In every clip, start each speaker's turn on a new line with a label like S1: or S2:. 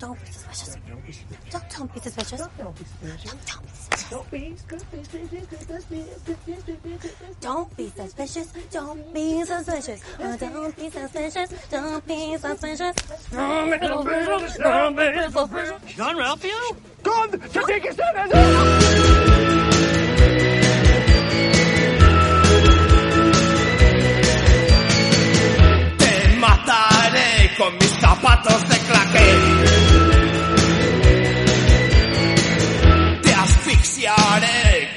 S1: Don't be suspicious. Don't, be suspicious. don't be suspicious. Don't be suspicious. Don't be suspicious. Don't be suspicious. Don't be suspicious. Oh, don't be suspicious. Don't be suspicious.
S2: John Ralphio?
S3: Con, que tiene que ser eso.
S2: Te mataré con mis zapatos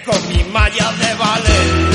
S2: con mi malla de ballet.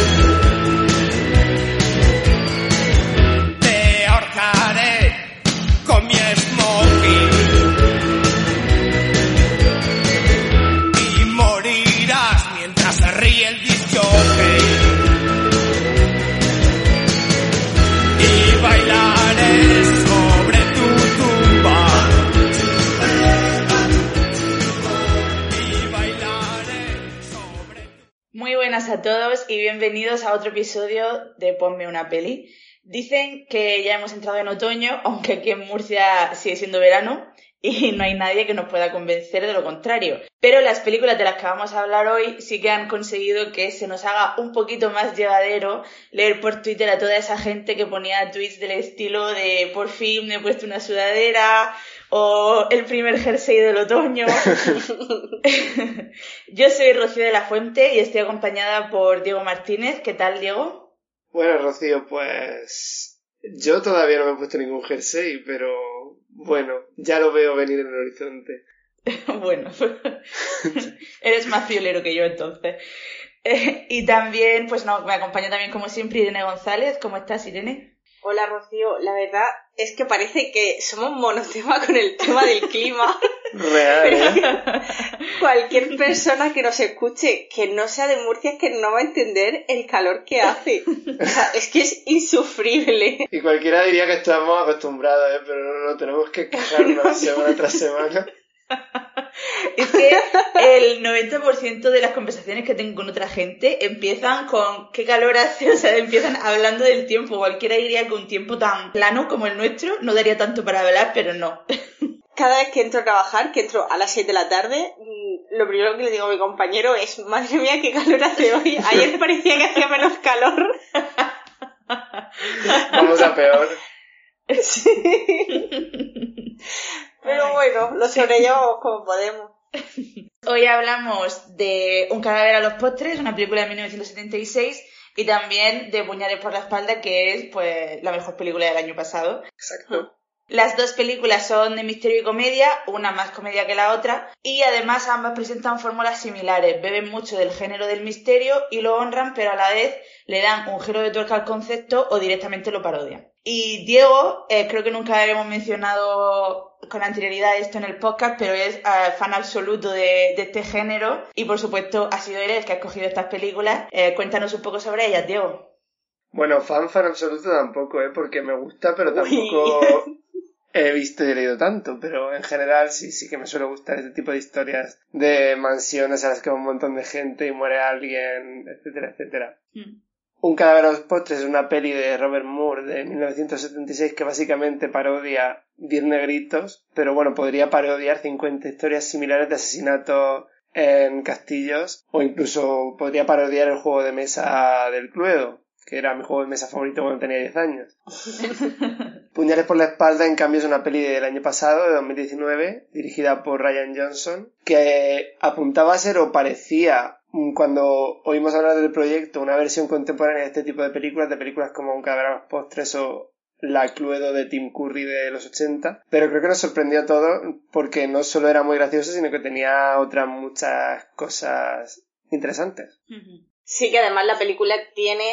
S4: A todos y bienvenidos a otro episodio de Ponme una peli. Dicen que ya hemos entrado en otoño, aunque aquí en Murcia sigue siendo verano y no hay nadie que nos pueda convencer de lo contrario. Pero las películas de las que vamos a hablar hoy sí que han conseguido que se nos haga un poquito más llevadero leer por Twitter a toda esa gente que ponía tweets del estilo de por fin me he puesto una sudadera o el primer jersey del otoño. Yo soy Rocío de la Fuente y estoy acompañada por Diego Martínez. ¿Qué tal, Diego?
S5: Bueno, Rocío, pues yo todavía no me he puesto ningún jersey, pero bueno, ya lo veo venir en el horizonte.
S4: bueno, eres más fiolero que yo entonces. Eh, y también, pues no, me acompaña también como siempre Irene González. ¿Cómo estás, Irene?
S6: Hola Rocío, la verdad es que parece que somos monotema con el tema del clima.
S5: Real, ¿eh?
S6: Cualquier persona que nos escuche que no sea de Murcia es que no va a entender el calor que hace. O sea, es que es insufrible.
S5: Y cualquiera diría que estamos acostumbrados, ¿eh? Pero no, no, tenemos que quejarnos semana tras semana.
S4: Es que el 90% de las conversaciones que tengo con otra gente empiezan con qué calor hace, o sea, empiezan hablando del tiempo. Cualquiera diría que un tiempo tan plano como el nuestro no daría tanto para hablar, pero no.
S6: Cada vez que entro a trabajar, que entro a las 6 de la tarde, mm, lo primero que le digo a mi compañero es, madre mía, qué calor hace hoy. Ayer parecía que hacía menos calor.
S5: Vamos a peor.
S6: Sí. Pero bueno, lo sobrellevamos como podemos.
S4: Hoy hablamos de Un cadáver a los postres, una película de 1976, y también de Puñales por la espalda, que es pues la mejor película del año pasado.
S5: Exacto.
S4: Las dos películas son de misterio y comedia, una más comedia que la otra, y además ambas presentan fórmulas similares, beben mucho del género del misterio y lo honran, pero a la vez le dan un giro de tuerca al concepto o directamente lo parodian. Y Diego, eh, creo que nunca habíamos mencionado con anterioridad esto en el podcast, pero es eh, fan absoluto de, de este género y por supuesto ha sido él el que ha escogido estas películas. Eh, cuéntanos un poco sobre ellas, Diego.
S5: Bueno, fan fan absoluto tampoco, ¿eh? Porque me gusta, pero
S6: Uy.
S5: tampoco he visto y he leído tanto. Pero en general sí, sí que me suele gustar este tipo de historias de mansiones a las que va un montón de gente y muere alguien, etcétera, etcétera. Un cadáver a los postres es una peli de Robert Moore de 1976 que básicamente parodia 10 negritos, pero bueno, podría parodiar 50 historias similares de asesinatos en castillos o incluso podría parodiar el juego de mesa del Cluedo, que era mi juego de mesa favorito cuando tenía 10 años. Puñales por la espalda, en cambio, es una peli del año pasado, de 2019, dirigida por Ryan Johnson, que apuntaba a ser o parecía, cuando oímos hablar del proyecto, una versión contemporánea de este tipo de películas, de películas como Un cadáver postres o La Cluedo de Tim Curry de los 80, pero creo que nos sorprendió a todos porque no solo era muy gracioso, sino que tenía otras muchas cosas interesantes.
S6: Sí, que además la película tiene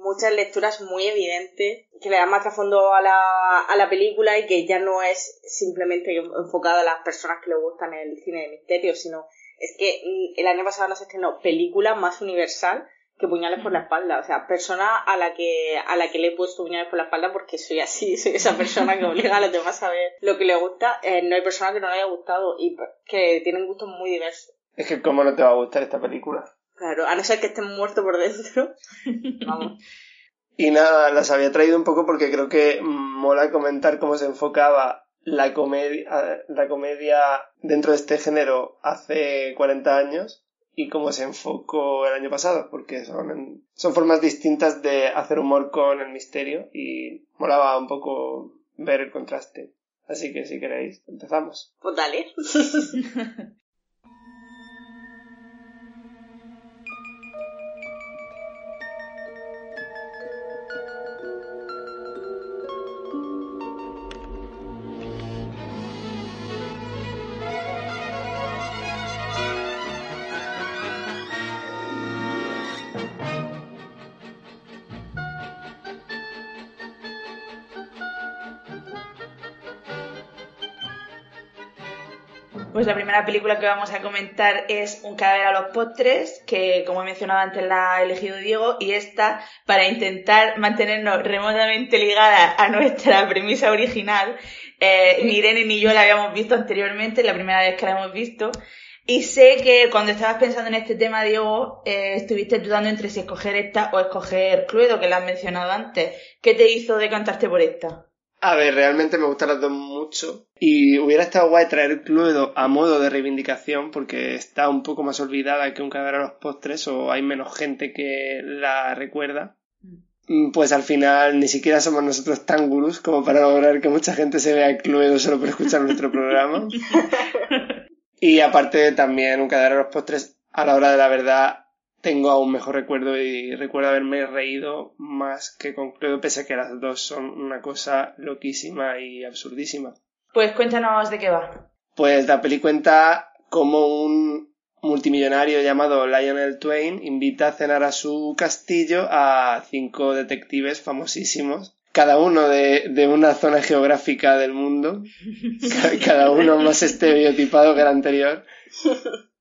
S6: muchas lecturas muy evidentes que le dan más trasfondo a la, a la película y que ya no es simplemente enfocada a las personas que le gustan el cine de misterio, sino es que mm, el año pasado no se estrenó película más universal que puñales por la espalda. O sea, persona a la que, a la que le he puesto puñales por la espalda porque soy así, soy esa persona que obliga a los demás a ver lo que le gusta. Eh, no hay persona que no le haya gustado y que tienen gustos muy diversos.
S5: Es que cómo no te va a gustar esta película.
S6: Claro, a no ser que estén muertos por dentro. Vamos.
S5: Y nada, las había traído un poco porque creo que mola comentar cómo se enfocaba la comedia, la comedia dentro de este género hace 40 años y cómo se enfocó el año pasado, porque son, son formas distintas de hacer humor con el misterio y molaba un poco ver el contraste. Así que si queréis, empezamos.
S6: Pues dale.
S4: primera película que vamos a comentar es Un cadáver a los postres, que como he mencionado antes la ha elegido Diego, y esta, para intentar mantenernos remotamente ligada a nuestra premisa original, eh, ni Irene ni yo la habíamos visto anteriormente, la primera vez que la hemos visto, y sé que cuando estabas pensando en este tema, Diego, eh, estuviste dudando entre si escoger esta o escoger Cluedo, que la has mencionado antes. ¿Qué te hizo decantarte por esta?
S5: A ver, realmente me gustan las dos mucho. Y hubiera estado guay traer Cluedo a modo de reivindicación porque está un poco más olvidada que un cadáver a los postres o hay menos gente que la recuerda. Mm, Pues al final ni siquiera somos nosotros tan gurús como para lograr que mucha gente se vea Cluedo solo por escuchar nuestro programa. Y aparte también un cadáver a los postres a la hora de la verdad tengo aún mejor recuerdo y recuerdo haberme reído más que con pese a que las dos son una cosa loquísima y absurdísima.
S4: Pues cuéntanos de qué va.
S5: Pues la peli cuenta como un multimillonario llamado Lionel Twain invita a cenar a su castillo a cinco detectives famosísimos, cada uno de, de una zona geográfica del mundo, ca- cada uno más estereotipado que el anterior,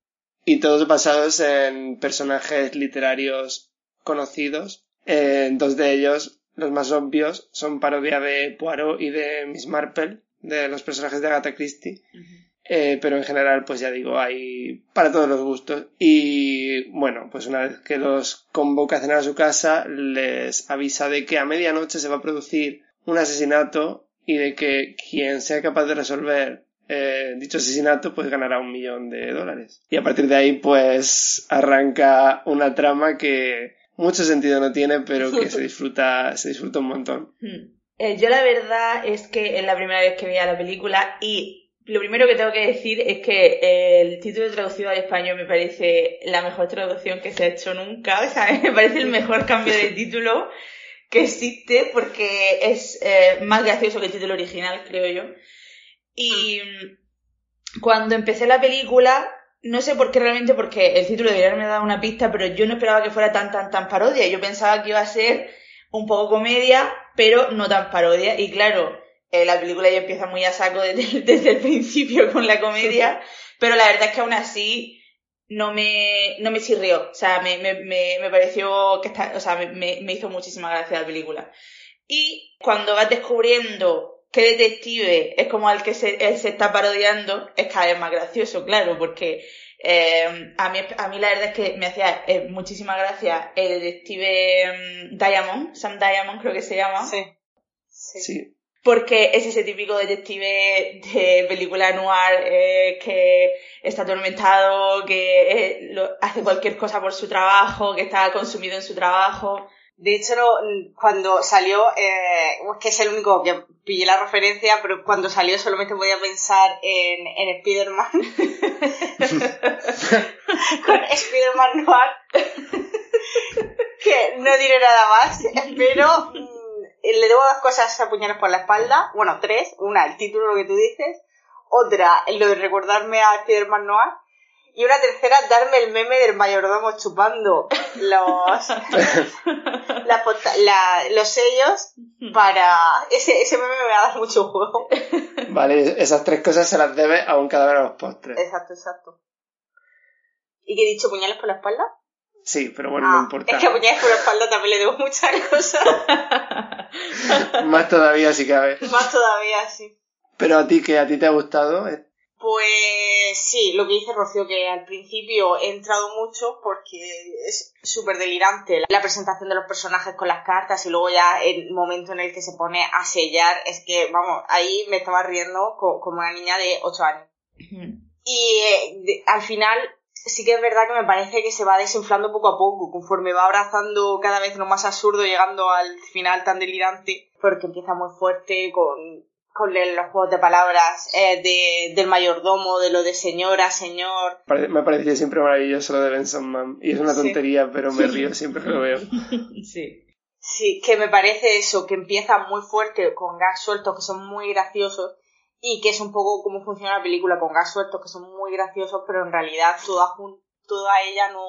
S5: y todos basados en personajes literarios conocidos. Eh, dos de ellos, los más obvios, son parodia de Poirot y de Miss Marple, de los personajes de Agatha Christie. Eh, pero en general, pues ya digo, hay para todos los gustos. Y bueno, pues una vez que los convoca a cenar a su casa, les avisa de que a medianoche se va a producir un asesinato y de que quien sea capaz de resolver eh, dicho asesinato, pues ganará un millón de dólares. Y a partir de ahí, pues arranca una trama que mucho sentido no tiene, pero que se disfruta, se disfruta un montón.
S4: Hmm. Eh, yo la verdad es que es la primera vez que veía la película y lo primero que tengo que decir es que eh, el título traducido al español me parece la mejor traducción que se ha hecho nunca. O sea, me parece el mejor cambio de título que existe porque es eh, más gracioso que el título original, creo yo. Y mm, cuando empecé la película, no sé por qué realmente, porque el título debería haberme dado una pista, pero yo no esperaba que fuera tan, tan, tan parodia. Yo pensaba que iba a ser un poco comedia, pero no tan parodia. Y claro, eh, la película ya empieza muy a saco desde, desde el principio con la comedia, pero la verdad es que aún así no me, no me chirrió. O sea, me, me, me, me pareció que está, o sea, me, me, me hizo muchísima gracia la película. Y cuando vas descubriendo qué detective es como al que se, él se está parodiando, es cada vez más gracioso, claro, porque eh, a, mí, a mí la verdad es que me hacía eh, muchísima gracia el detective mm, Diamond, Sam Diamond creo que se llama.
S6: Sí.
S5: Sí.
S4: Porque es ese típico detective de película noir eh, que está atormentado, que eh, lo- hace cualquier cosa por su trabajo, que está consumido en su trabajo.
S6: De hecho, no, cuando salió, eh, es que es el único que pillé la referencia, pero cuando salió solamente podía pensar en, en Spider-Man. Con Spider-Man Noir. que no diré nada más, pero mm, le debo dos cosas a puñales por la espalda. Bueno, tres. Una, el título, lo que tú dices. Otra, lo de recordarme a Spider-Man Noir. Y una tercera, darme el meme del mayordomo chupando los, los sellos para... Ese, ese meme me va a dar mucho juego.
S5: Vale, esas tres cosas se las debe a un cadáver a los postres.
S6: Exacto, exacto. ¿Y qué he dicho? ¿Puñales por la espalda?
S5: Sí, pero bueno, no
S6: Ah,
S5: importa.
S6: Es que a puñales por la espalda también le debo muchas cosas.
S5: Más todavía si cabe.
S6: Más todavía, sí.
S5: Pero a ti, que a ti te ha gustado, Eh,
S6: Pues sí, lo que dice Rocío, que al principio he entrado mucho porque es súper delirante la presentación de los personajes con las cartas y luego ya el momento en el que se pone a sellar, es que, vamos, ahí me estaba riendo co- como una niña de 8 años. Y eh, de- al final sí que es verdad que me parece que se va desinflando poco a poco, conforme va abrazando cada vez lo más absurdo, llegando al final tan delirante, porque empieza muy fuerte con, con el- los juegos de palabras eh, de, del mayordomo, de lo de señora, señor.
S5: me ha parecido siempre maravilloso lo de Benson Man. Y es una
S6: Sí.
S5: tontería, pero me río siempre que lo veo.
S4: Sí.
S6: Sí, que me parece eso, que empieza muy fuerte con gags sueltos que son muy graciosos y que es un poco cómo funciona la película con gags sueltos que son muy graciosos, pero en realidad toda, toda ella no,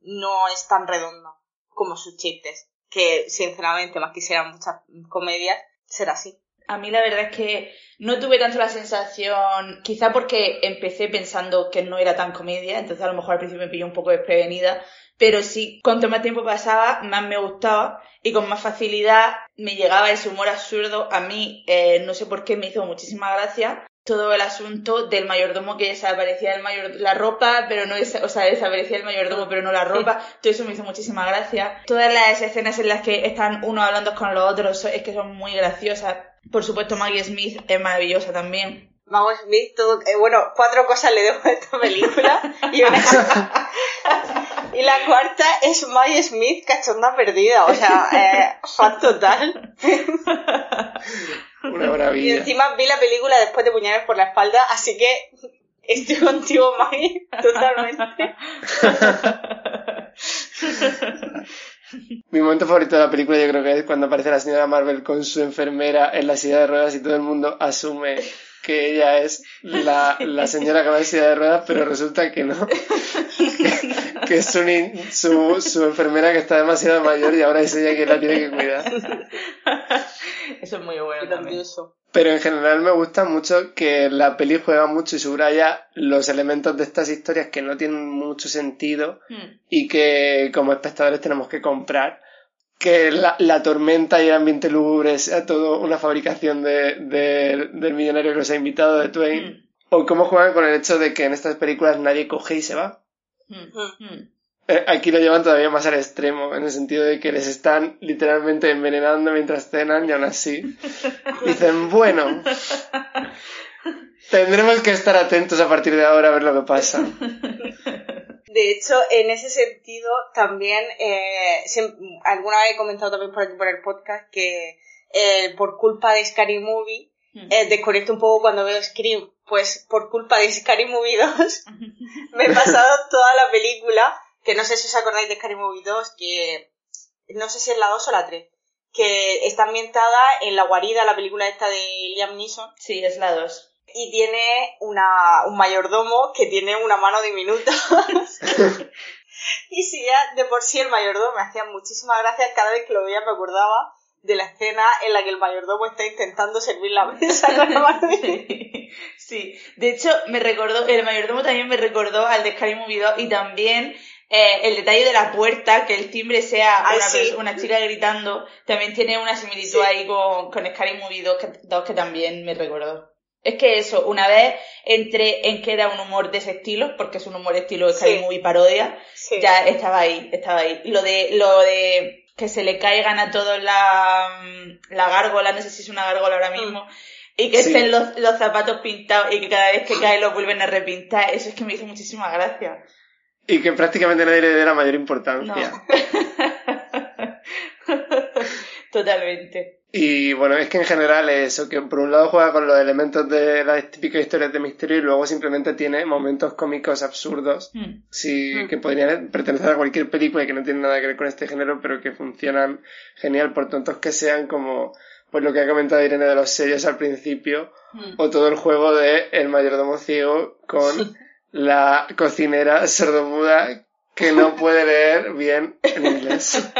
S6: no es tan redonda como sus chistes, que sinceramente más quisieran muchas comedias, será así.
S4: A mí la verdad es que no tuve tanto la sensación, quizá porque empecé pensando que no era tan comedia, entonces a lo mejor al principio me pilló un poco desprevenida, pero sí, cuanto más tiempo pasaba, más me gustaba y con más facilidad me llegaba ese humor absurdo. A mí, eh, no sé por qué, me hizo muchísima gracia todo el asunto del mayordomo que desaparecía el mayor la ropa, pero no o sea, desaparecía el mayordomo, pero no la ropa. Todo eso me hizo muchísima gracia. Todas las escenas en las que están unos hablando con los otros es que son muy graciosas. Por supuesto, Maggie Smith es maravillosa también.
S6: Mago Smith, todo, eh, bueno, cuatro cosas le debo a esta película y una y la cuarta es Maggie Smith cachonda perdida, o sea, eh, fan total.
S5: Una
S6: Y
S5: maravilla.
S6: encima vi la película después de puñales por la espalda, así que estoy contigo, Maggie, totalmente.
S5: Mi momento favorito de la película yo creo que es cuando aparece la señora Marvel con su enfermera en la silla de ruedas y todo el mundo asume que ella es la, la señora que va en silla de ruedas, pero resulta que no. Que, es su, ni- su, su enfermera que está demasiado mayor y ahora es ella quien la tiene que cuidar.
S4: Eso es muy bueno también.
S5: Pero en general me gusta mucho que la peli juega mucho y subraya los elementos de estas historias que no tienen mucho sentido
S4: Hmm.
S5: y que como espectadores tenemos que comprar. Que la, la tormenta y el ambiente lúgubre sea todo una fabricación de, de- del millonario que los ha invitado de Twain. O cómo juegan con el hecho de que en estas películas nadie coge y se va.
S4: Hmm. Hmm.
S5: Eh, Aquí lo llevan todavía más al extremo, en el sentido de que les están literalmente envenenando mientras cenan y aún así dicen, bueno, tendremos que estar atentos a partir de ahora a ver lo que pasa.
S6: De hecho, en ese sentido, también, eh, alguna vez he comentado también por aquí por el podcast que eh, por culpa de Scary Movie,
S4: Hmm.
S6: eh, desconecto un poco cuando veo Scream, pues por culpa de Scary Movie 2, me he pasado toda la película, que no sé si os acordáis de Scary Movie 2, que no sé si es la 2 o la 3, que está ambientada en La Guarida, la película esta de Liam Neeson,
S4: Sí, es la 2.
S6: y tiene una, un mayordomo que tiene una mano diminuta. y si ya de por sí el mayordomo me hacía muchísimas gracias, cada vez que lo veía me acordaba de la escena en la que el mayordomo está intentando servir la mesa con la mano.
S4: Sí. sí, de hecho me recordó, el mayordomo también me recordó al de Scary Movie 2 y también eh, el detalle de la puerta, que el timbre sea
S6: Ay,
S4: una,
S6: sí.
S4: una chica gritando, también tiene una similitud
S6: Sí.
S4: ahí con, con Scary Movie 2 que, 2 que también me recordó. Es que eso, una vez entré en que era un humor de ese estilo, porque es un humor estilo Scary
S6: Sí.
S4: Movie parodia, ya estaba ahí, estaba ahí. Lo de, lo de que se le caigan a todos la, la gárgola, no sé si es una gárgola ahora mismo, y que
S5: Sí.
S4: estén los, los zapatos pintados y que cada vez que cae los vuelven a repintar, eso es que me hizo muchísima gracia.
S5: Y que prácticamente nadie le dé la mayor
S4: No. Totalmente.
S5: Y bueno, es que en general es eso, que por un lado juega con los elementos de las típicas historias de misterio y luego simplemente tiene momentos cómicos absurdos
S4: Hmm.
S5: sí,
S6: Mm.
S5: que podrían pertenecer a cualquier película y que no tienen nada que ver con este género, pero que funcionan genial por tontos que sean, como pues lo que ha comentado Irene de los sellos al principio,
S4: Hmm.
S5: o todo el juego de el mayordomo ciego con la cocinera sordomuda que no puede leer bien en inglés.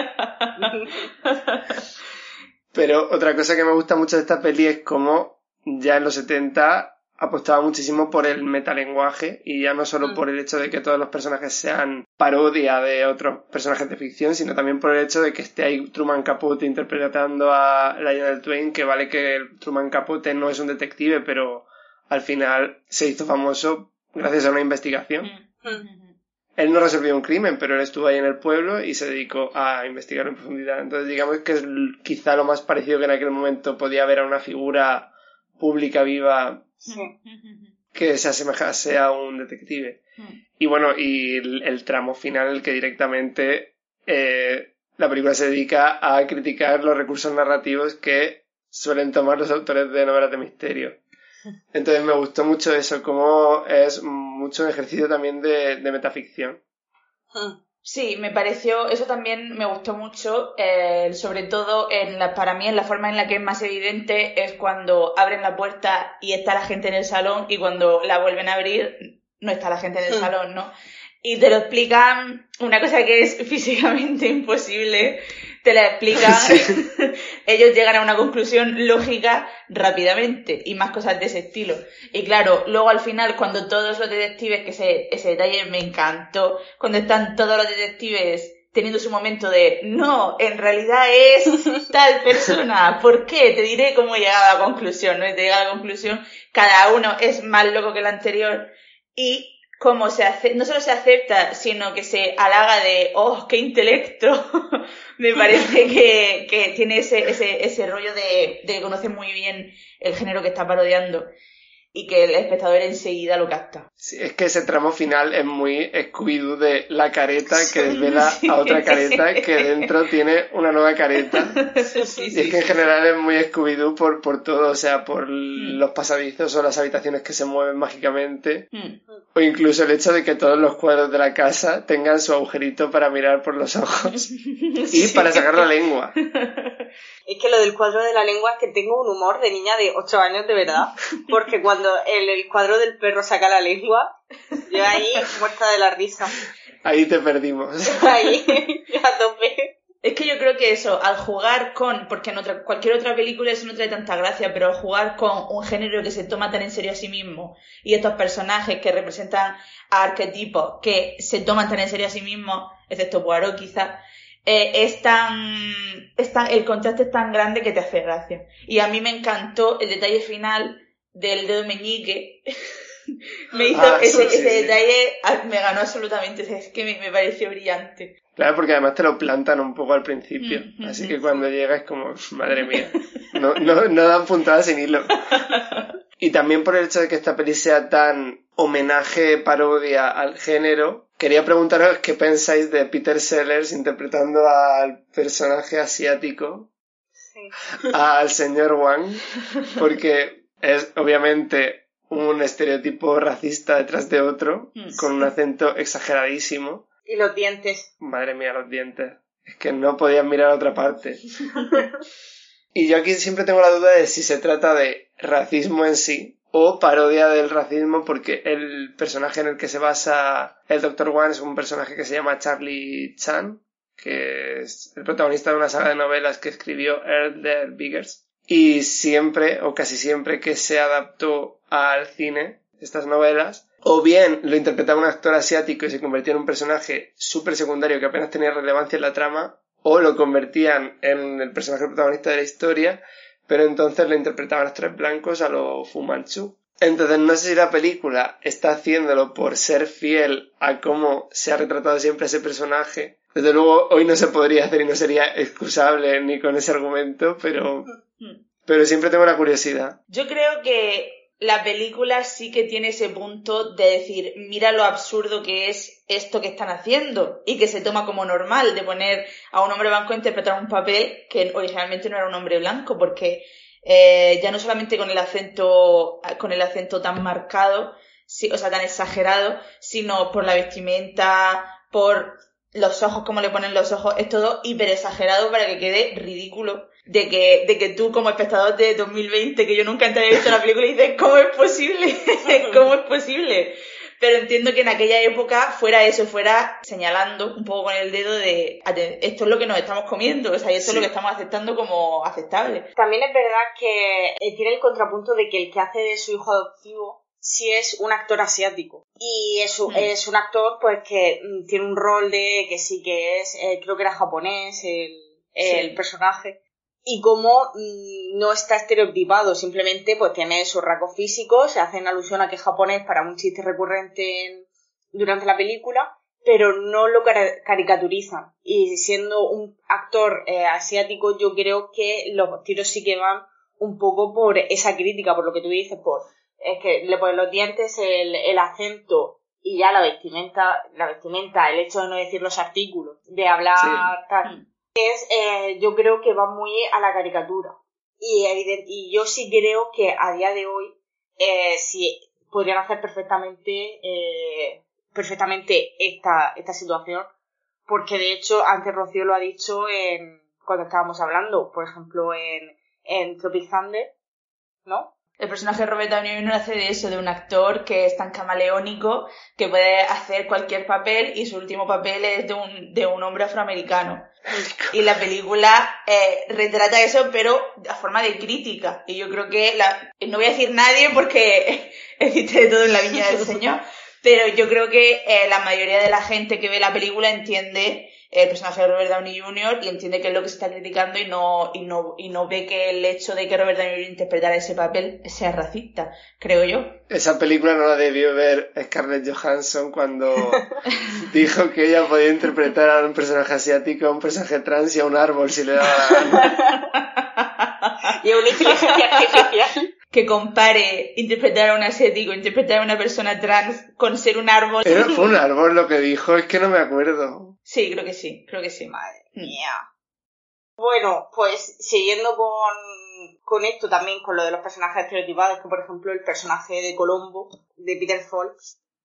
S5: Pero otra cosa que me gusta mucho de esta peli es como ya en los 70 apostaba muchísimo por el metalenguaje y ya no solo
S6: Mm.
S5: por el hecho de que todos los personajes sean parodia de otros personajes de ficción, sino también por el hecho de que esté ahí Truman Capote interpretando a Lionel Twain, que vale que Truman Capote no es un detective, pero al final se hizo famoso gracias a una investigación. Él no resolvió un crimen, pero él estuvo ahí en el pueblo y se dedicó a investigar en profundidad. Entonces, digamos que es quizá lo más parecido que en aquel momento podía haber a una figura pública viva
S6: Sí.
S5: que se asemejase a un detective.
S4: Mm.
S5: Y bueno, y el, el tramo final, el que directamente eh, la película se dedica a criticar los recursos narrativos que suelen tomar los autores de novelas de misterio. Entonces me gustó mucho eso, como es mucho un ejercicio también de, de metaficción.
S6: Mm.
S4: Sí, me pareció, eso también me gustó mucho, eh, sobre todo en la, para mí en la forma en la que es más evidente es cuando abren la puerta y está la gente en el salón y cuando la vuelven a abrir no está la gente en el
S6: Hmm.
S4: salón, ¿no? Y te lo explican, una cosa que es físicamente imposible, te la explican, ellos llegan a una conclusión lógica rápidamente y más cosas de ese estilo. Y claro, luego al final cuando todos los detectives, que ese, ese detalle me encantó, cuando están todos los detectives teniendo su momento de no, en realidad es tal persona, ¿por qué? Te diré cómo he llegado a la conclusión, ¿no? Y te llega a la conclusión, cada uno es más loco que el anterior y cómo se hace, no solo se acepta, sino que se halaga de, oh, qué intelecto. Me parece que, que tiene ese, ese, ese rollo de, de conoce muy bien el género que está parodiando y que el espectador enseguida lo capta.
S5: Sí, es que ese tramo final es muy Scooby-Doo de la careta que desvela
S4: Sí.
S5: a otra careta que dentro tiene una nueva careta.
S4: sí,
S5: Y es que en general es muy Scooby-Doo por, por todo, o sea, por los pasadizos o las habitaciones que se mueven mágicamente,
S4: Mm.
S5: o incluso el hecho de que todos los cuadros de la casa tengan su agujerito para mirar por los ojos y para sacar la lengua.
S6: Es que lo del cuadro de la lengua es que tengo un humor de niña de 8 años de verdad. Porque cuando el, el cuadro del perro saca la lengua, yo ahí muerta de la risa.
S5: Ahí te perdimos.
S6: Ahí, a tope.
S4: Es que yo creo que eso, al jugar con, porque en otra, cualquier otra película eso no trae tanta gracia, pero al jugar con un género que se toma tan en serio a sí mismo y estos personajes que representan a arquetipos que se toman tan en serio a sí mismos, excepto Poirot quizá, eh, es tan, es tan- el contraste es tan grande que te hace gracia. Y a mí me encantó el detalle final del dedo meñique. me hizo
S5: Ah,
S4: ese,
S5: sí, sí,
S4: ese
S5: sí.
S4: detalle, ah, me ganó absolutamente, es que me, me pareció brillante.
S5: Claro, porque además te lo plantan un poco al principio,
S4: Mm,
S5: así
S4: mm,
S5: que cuando llega es como, madre mía, no, no, no dan puntadas sin hilo. Y también por el hecho de que esta peli sea tan homenaje, parodia al género, quería preguntaros qué pensáis de Peter Sellers interpretando al personaje asiático,
S6: Sí.
S5: al señor Wang, porque es obviamente un estereotipo racista detrás de otro,
S4: Mm.
S5: con un acento exageradísimo.
S6: Y los dientes.
S5: Madre mía, los dientes. Es que no podías mirar a otra parte. y yo aquí siempre tengo la duda de si se trata de racismo en sí o parodia del racismo porque el personaje en el que se basa el Dr. One es un personaje que se llama Charlie Chan, que es el protagonista de una saga de novelas que escribió Earl the Biggers. Y siempre, o casi siempre, que se adaptó al cine estas novelas, o bien lo interpretaba un actor asiático y se convertía en un personaje súper secundario que apenas tenía relevancia en la trama, o lo convertían en el personaje protagonista de la historia, pero entonces lo interpretaban actores blancos a lo Fu Manchu. Entonces no sé si la película está haciéndolo por ser fiel a cómo se ha retratado siempre ese personaje. Desde luego hoy no se podría hacer y no sería excusable ni con ese argumento, pero, pero siempre tengo la curiosidad.
S4: Yo creo que la película sí que tiene ese punto de decir, mira lo absurdo que es esto que están haciendo y que se toma como normal de poner a un hombre blanco a interpretar un papel que originalmente no era un hombre blanco porque eh, ya no solamente con el acento con el acento tan marcado, o sea, tan exagerado, sino por la vestimenta, por los ojos, cómo le ponen los ojos, es todo hiper exagerado para que quede ridículo. De que, de que tú como espectador de 2020, que yo nunca antes había visto la película, y dices, ¿cómo es posible? ¿Cómo es posible? pero entiendo que en aquella época fuera eso, fuera señalando un poco con el dedo de esto es lo que nos estamos comiendo, o sea, esto es lo que estamos aceptando como aceptable.
S6: También es verdad que eh, tiene el contrapunto de que el que hace de su hijo adoptivo sí es un actor asiático. Y es, un, mm. es un actor pues que mm, tiene un rol de que sí que es, eh, creo que era japonés el, el personaje y como mm, no está estereotipado, simplemente pues tiene sus rasgos físicos, se hacen alusión a que es japonés para un chiste recurrente durante la película, pero no lo caricaturizan. Y siendo un actor eh, asiático, yo creo que los tiros sí que van un poco por esa crítica, por lo que tú dices, por es que le ponen los dientes, el, el acento y ya la vestimenta, la vestimenta, el hecho de no decir los artículos, de hablar tal mm es, eh, yo creo que va muy a la caricatura. Y, y yo sí creo que a día de hoy eh, sí podrían hacer perfectamente, eh, perfectamente esta, esta situación. Porque de hecho, antes Rocío lo ha dicho en, cuando estábamos hablando, por ejemplo, en, en Tropic Thunder, ¿no?
S4: El personaje de Robert Downey Jr. hace de eso, de un actor que es tan camaleónico que puede hacer cualquier papel y su último papel es de un, de un hombre afroamericano. Y la película eh, retrata eso, pero a forma de crítica. Y yo creo que, la, no voy a decir nadie porque existe de todo en la viña del Señor, pero yo creo que eh, la mayoría de la gente que ve la película entiende el personaje de Robert Downey Jr. y entiende que es lo que se está criticando y no, y no, y no ve que el hecho de que Robert Downey Jr. interpretara ese papel sea racista, creo yo.
S5: Esa película no la debió ver Scarlett Johansson cuando dijo que ella podía interpretar a un personaje asiático, a un personaje trans y a un árbol si le daba la
S6: gana. y a una inteligencia artificial
S4: que compare interpretar a un asiático, interpretar a una persona trans con ser un árbol.
S5: Pero fue un árbol lo que dijo, es que no me acuerdo.
S4: Sí, creo que sí, creo que sí.
S6: Madre mía. Bueno, pues siguiendo con, con esto también, con lo de los personajes estereotipados, que por ejemplo el personaje de Colombo, de Peter Falk,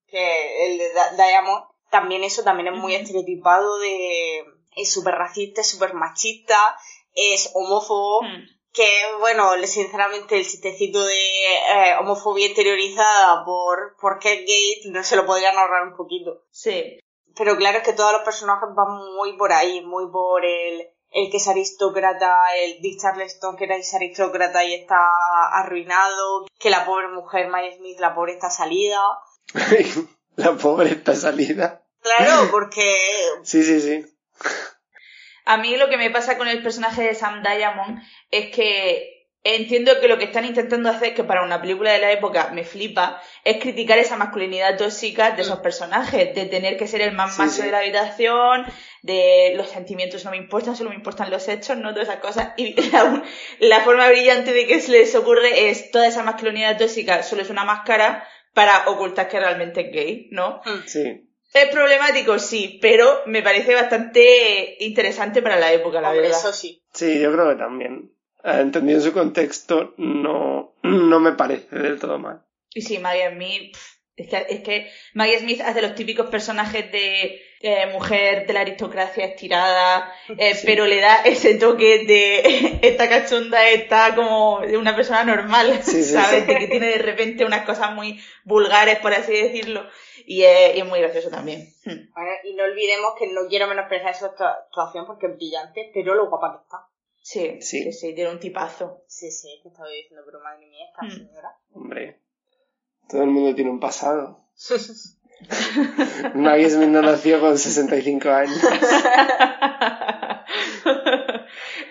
S6: que el de Diamond, también eso también es muy estereotipado de... es súper racista, es súper machista, es homófobo, mm que bueno, sinceramente el chistecito de eh, homofobia interiorizada por, por Kate Gate no se lo podrían ahorrar un poquito.
S4: Sí.
S6: Pero claro es que todos los personajes van muy por ahí, muy por el, el que es aristócrata, el Dick Charleston que era aristócrata y está arruinado, que la pobre mujer Maya Smith, la pobre está salida.
S5: la pobre está salida.
S6: Claro, porque...
S5: Sí, sí, sí.
S4: A mí lo que me pasa con el personaje de Sam Diamond es que entiendo que lo que están intentando hacer, que para una película de la época me flipa, es criticar esa masculinidad tóxica de esos mm. personajes, de tener que ser el más macho de la habitación, de los sentimientos no me importan, solo me importan los hechos, no todas esas cosas. Y la, forma brillante de que se les ocurre es toda esa masculinidad tóxica solo es una máscara para ocultar que realmente es gay, ¿no?
S5: Sí.
S4: Es problemático, sí, pero me parece bastante interesante para la época, la verdad.
S6: Eso sí.
S5: Sí, yo creo que también. Entendido su contexto, no, no me parece del todo mal.
S4: Y sí, Maggie Smith, es que, es que Maggie Smith hace los típicos personajes de eh, mujer de la aristocracia estirada, eh, pero le da ese toque de esta cachonda está como de una persona normal, ¿sabes? De que tiene de repente unas cosas muy vulgares, por así decirlo y es, muy gracioso también.
S6: y no olvidemos que no quiero menospreciar su actuación porque es brillante, pero lo guapa que está.
S4: Sí, sí, sí, tiene un tipazo.
S6: Sí, sí, que estaba diciendo, pero madre mía, esta mm. señora.
S5: Hombre, todo el mundo tiene un pasado. Maggie Smith no nació con 65 años.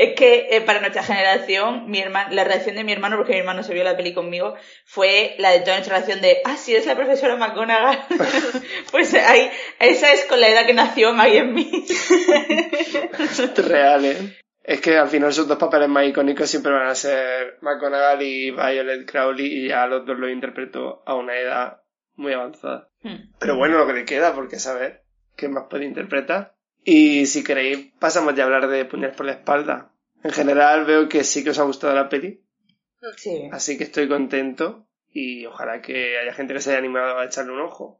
S4: es que eh, para nuestra generación, mi hermano, la reacción de mi hermano, porque mi hermano se vio la peli conmigo, fue la de toda nuestra reacción de, ah, sí, es la profesora McGonagall. pues ahí, esa es con la edad que nació Maggie en mí.
S5: Real, ¿eh? Es que al final sus dos papeles más icónicos siempre van a ser McGonagall y Violet Crowley y ya los dos los interpreto a una edad muy avanzada. Hmm. Pero bueno, lo que le queda, porque saber qué más puede interpretar. Y si queréis, pasamos ya a hablar de Puñal por la espalda. En general veo que sí que os ha gustado la peli.
S4: Sí.
S5: Así que estoy contento y ojalá que haya gente que se haya animado a echarle un ojo.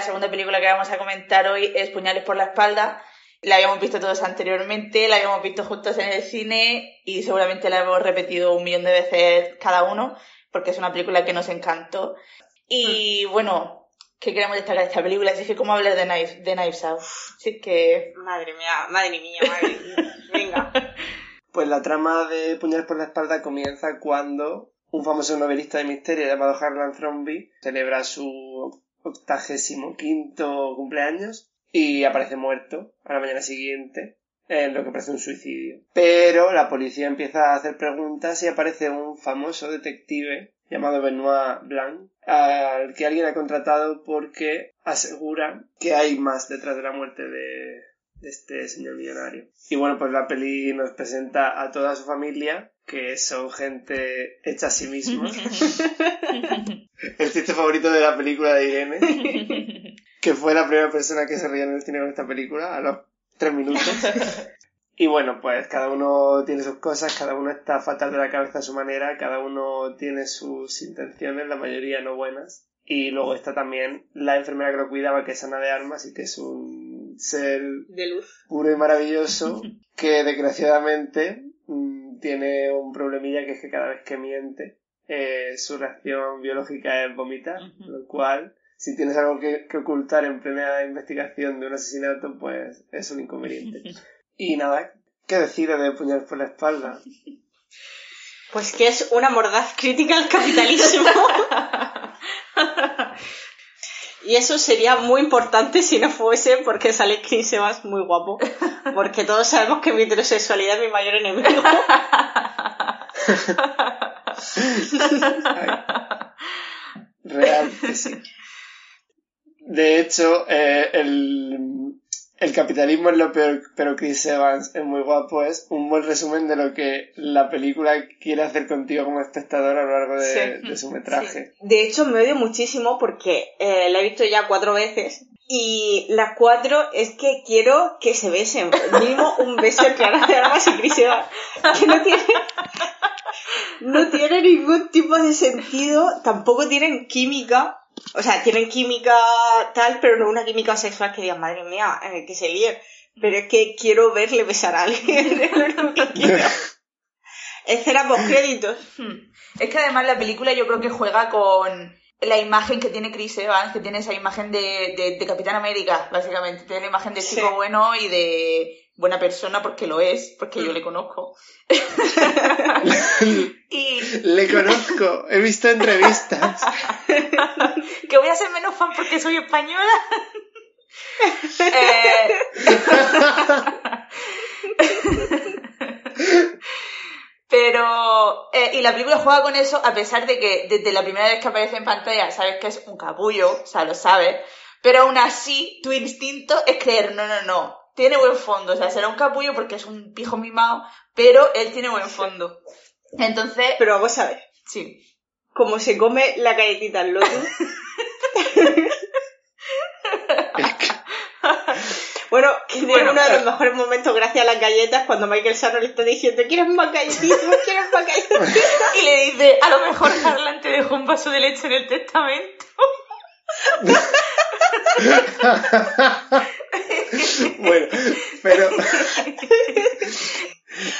S4: La segunda película que vamos a comentar hoy es Puñales por la espalda. La habíamos visto todos anteriormente, la habíamos visto juntos en el cine y seguramente la hemos repetido un millón de veces cada uno porque es una película que nos encantó. Y bueno, ¿qué queremos destacar de esta película? Es que cómo hablar de Knives, de Knives Out. Así que...
S6: Madre mía, madre mía, madre mía. Venga.
S5: Pues la trama de Puñales por la espalda comienza cuando un famoso novelista de misterio llamado Harlan Thrombey celebra su octagésimo quinto cumpleaños y aparece muerto a la mañana siguiente en lo que parece un suicidio. Pero la policía empieza a hacer preguntas y aparece un famoso detective llamado Benoit Blanc, al que alguien ha contratado porque asegura que hay más detrás de la muerte de, de este señor millonario. Y bueno, pues la peli nos presenta a toda su familia, que son gente hecha a sí mismos. el chiste favorito de la película de Irene, que fue la primera persona que se rió en el cine con esta película, a los tres minutos. Y bueno, pues cada uno tiene sus cosas, cada uno está fatal de la cabeza a su manera, cada uno tiene sus intenciones, la mayoría no buenas. Y luego está también la enfermera que lo cuidaba, que es Ana de Armas y que es un ser
S6: De luz.
S5: puro y maravilloso, que desgraciadamente tiene un problemilla que es que cada vez que miente, eh, su reacción biológica es vomitar, lo cual, si tienes algo que, que ocultar en plena investigación de un asesinato, pues es un inconveniente. Y nada, ¿qué decide de puñal por la espalda?
S6: Pues que es una mordaz crítica al capitalismo. Y eso sería muy importante si no fuese porque sale Chris Evans muy guapo. Porque todos sabemos que mi heterosexualidad es mi mayor enemigo.
S5: Real sí. De hecho, eh, el, el capitalismo es lo peor, pero Chris Evans es muy guapo. Es un buen resumen de lo que la película quiere hacer contigo como espectador a lo largo de,
S6: Sí.
S5: de su metraje.
S6: De hecho, me odio muchísimo porque eh, la he visto ya cuatro veces. Y las cuatro es que quiero que se besen. Mínimo un beso de Armas y Chris Evans. Que no tiene, no tiene ningún tipo de sentido. Tampoco tienen química. O sea, tienen química tal, pero no una química sexual que digan, madre mía, eh, que se líen. Pero es que quiero verle besar a alguien. Escena post créditos.
S4: Hmm. Es que además la película yo creo que juega con la imagen que tiene Chris Evans, que tiene esa imagen de, de, de Capitán América, básicamente. Tiene la imagen de chico
S6: Sí.
S4: bueno y de buena persona porque lo es, porque yo le conozco. y
S5: Le conozco, he visto entrevistas.
S4: que voy a ser menos fan porque soy española. Eh, Pero, eh, y la película juega con eso a pesar de que desde la primera vez que aparece en pantalla sabes que es un capullo, o sea, lo sabes, pero aún así tu instinto es creer, no, no, no, tiene buen fondo, o sea, será un capullo porque es un pijo mimado, pero él tiene buen fondo. Entonces,
S6: Pero vamos a ver.
S4: sí.
S6: Como se come la galletita al Lotus. Bueno, que tiene
S4: Bueno,
S6: uno de los
S4: eh.
S6: mejores momentos gracias a las galletas cuando Michael Sano le está diciendo ¿Quieres más galletitas? ¿Quieres más galletitas?
S4: Y le dice, a lo mejor Harlan te dejó un vaso de leche en el testamento.
S5: bueno, pero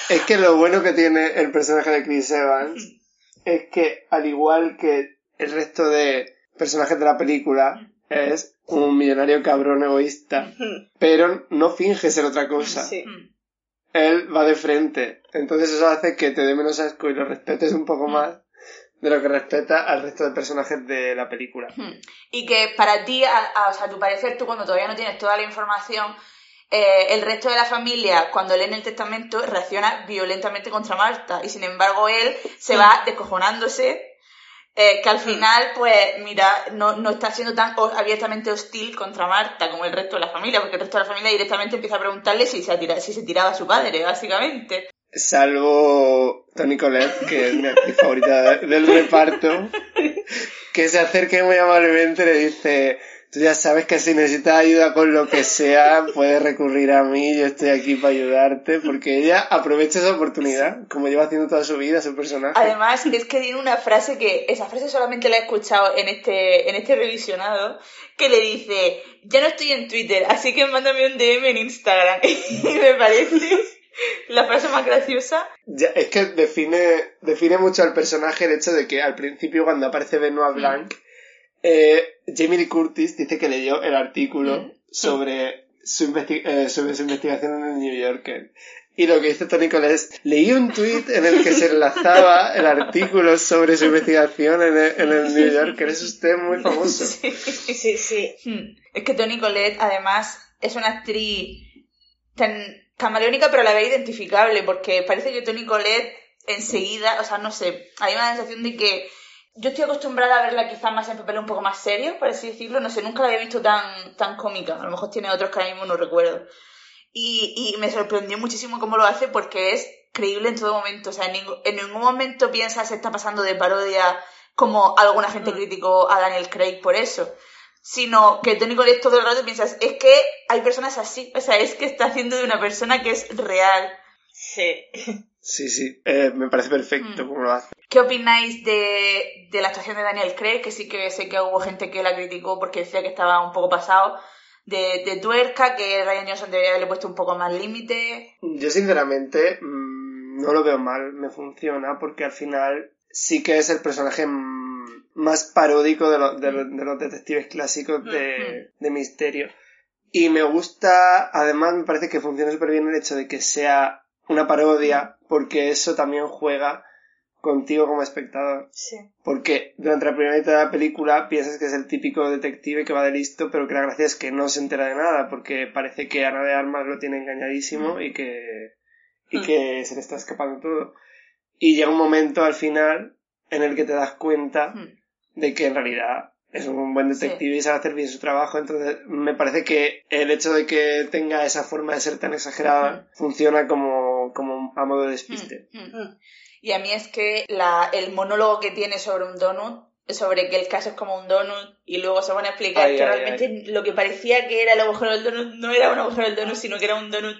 S5: es que lo bueno que tiene el personaje de Chris Evans es que al igual que el resto de personajes de la película es un millonario cabrón egoísta, pero no finge ser otra cosa.
S6: Sí.
S5: Él va de frente, entonces eso hace que te dé menos asco y lo respetes un poco más de lo que respeta al resto de personajes de la película.
S4: Y que para ti, a, a- o sea, a tu parecer, tú cuando todavía no tienes toda la información, eh, el resto de la familia, cuando leen el testamento, reacciona violentamente contra Marta. Y sin embargo, él se va descojonándose, eh, que al final, pues, mira, no, no está siendo tan abiertamente hostil contra Marta como el resto de la familia, porque el resto de la familia directamente empieza a preguntarle si se, si se tiraba a su padre, básicamente.
S5: Salvo Tony Collette, que es mi actriz favorita de- del reparto, que se acerca muy amablemente y le dice, Tú ya sabes que si necesitas ayuda con lo que sea, puedes recurrir a mí, yo estoy aquí para ayudarte, porque ella aprovecha esa oportunidad, como lleva haciendo toda su vida su personaje.
S4: Además, es que tiene una frase que, esa frase solamente la he escuchado en este, en este revisionado, que le dice, ya no estoy en Twitter, así que mándame un DM en Instagram. y me parece la frase más graciosa.
S5: Ya, es que define, define mucho al personaje el hecho de que al principio cuando aparece Benoit Blanc, eh, Jamie Lee Curtis dice que leyó el artículo sobre su, investi- eh, sobre su investigación en el New Yorker. Y lo que dice Tony Cole es, leí un tuit en el que se enlazaba el artículo sobre su investigación en el, en el New Yorker. Es usted muy famoso.
S4: Sí.
S6: Sí, sí.
S4: Hmm. Es que Toni Collette, además, es una actriz tan camaleónica, pero a la vez identificable, porque parece que Toni Collette enseguida, o sea, no sé, hay una sensación de que yo estoy acostumbrada a verla quizás más en papel un poco más serio, por así decirlo, no sé, nunca la había visto tan, tan cómica, a lo mejor tiene otros que ahora mismo no recuerdo. Y, y me sorprendió muchísimo cómo lo hace porque es creíble en todo momento, o sea, en, ningún- en ningún momento piensas se está pasando de parodia como alguna gente criticó a Daniel Craig por eso sino que Tony Collette todo el rato piensas, es que hay personas así, o sea, es que está haciendo de una persona que es real.
S6: Sí.
S5: Sí, sí, eh, me parece perfecto
S4: Mm.
S5: como lo hace.
S4: ¿Qué opináis de, de la actuación de Daniel Craig? Que sí que sé que hubo gente que la criticó porque decía que estaba un poco pasado de, de tuerca, que Ryan Johnson debería haberle puesto un poco más límite.
S5: Yo sinceramente mm, no lo veo mal, me funciona porque al final sí que es el personaje mm, más paródico de, lo- de lo- de los detectives clásicos de, de misterio. Y me gusta, además me parece que funciona súper bien el hecho de que sea una parodia porque eso también juega contigo como espectador.
S6: Sí.
S5: Porque durante la primera mitad de la película piensas que es el típico detective que va de listo, pero que la gracia es que no se entera de nada, porque parece que Ana de Armas lo tiene engañadísimo y que, y que se le está escapando todo. Y llega un momento al final en el que te das cuenta
S4: Hmm.
S5: de que en realidad es un buen detective y sabe hacer bien su trabajo, entonces me parece que el hecho de que tenga esa forma de ser tan exagerada funciona como, como a modo de despiste.
S4: Mm, mm. Y a mí es que la, el monólogo que tiene sobre un donut, sobre que el caso es como un donut, y luego se van a explicar
S5: Ay,
S4: que
S5: ay,
S4: realmente lo que parecía que era el agujero del donut no era un agujero del donut, sino que era un donut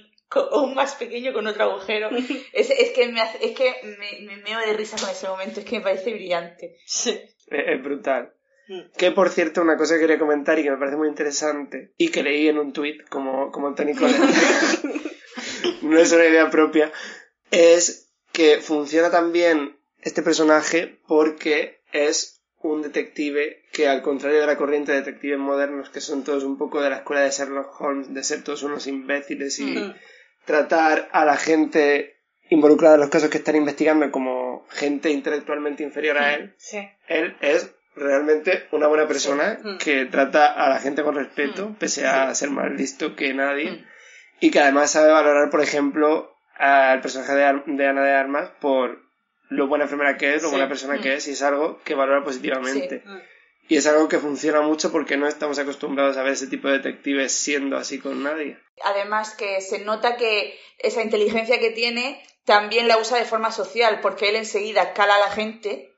S4: aún más pequeño con otro agujero. es, es que, me, hace- es que me, me meo de risa con ese momento, es que me parece brillante.
S6: Sí.
S5: Es, brutal.
S6: Mm.
S5: Que por cierto, una cosa que quería comentar y que me parece muy interesante y que leí en un tuit como, como Tony Collette, no es una idea propia, es que funciona también este personaje porque es un detective que al contrario de la corriente de detectives modernos que son todos un poco de la escuela de Sherlock Holmes, de ser todos unos imbéciles y tratar a la gente involucrada en los casos que están investigando como gente intelectualmente inferior a él,
S6: Sí.
S5: él es realmente una buena persona
S6: Sí.
S5: Que trata a la gente con respeto, pese a ser más listo que nadie. Y que además sabe valorar, por ejemplo, al personaje de, Ar- de Ana de Armas por lo buena enfermera que es, lo
S6: Sí.
S5: buena persona
S4: Mm.
S5: que es, y es algo que valora positivamente.
S6: Mm.
S5: Y es algo que funciona mucho porque no estamos acostumbrados a ver ese tipo de detectives siendo así con nadie.
S4: Además que se nota que esa inteligencia que tiene también la usa de forma social, porque él enseguida cala a la gente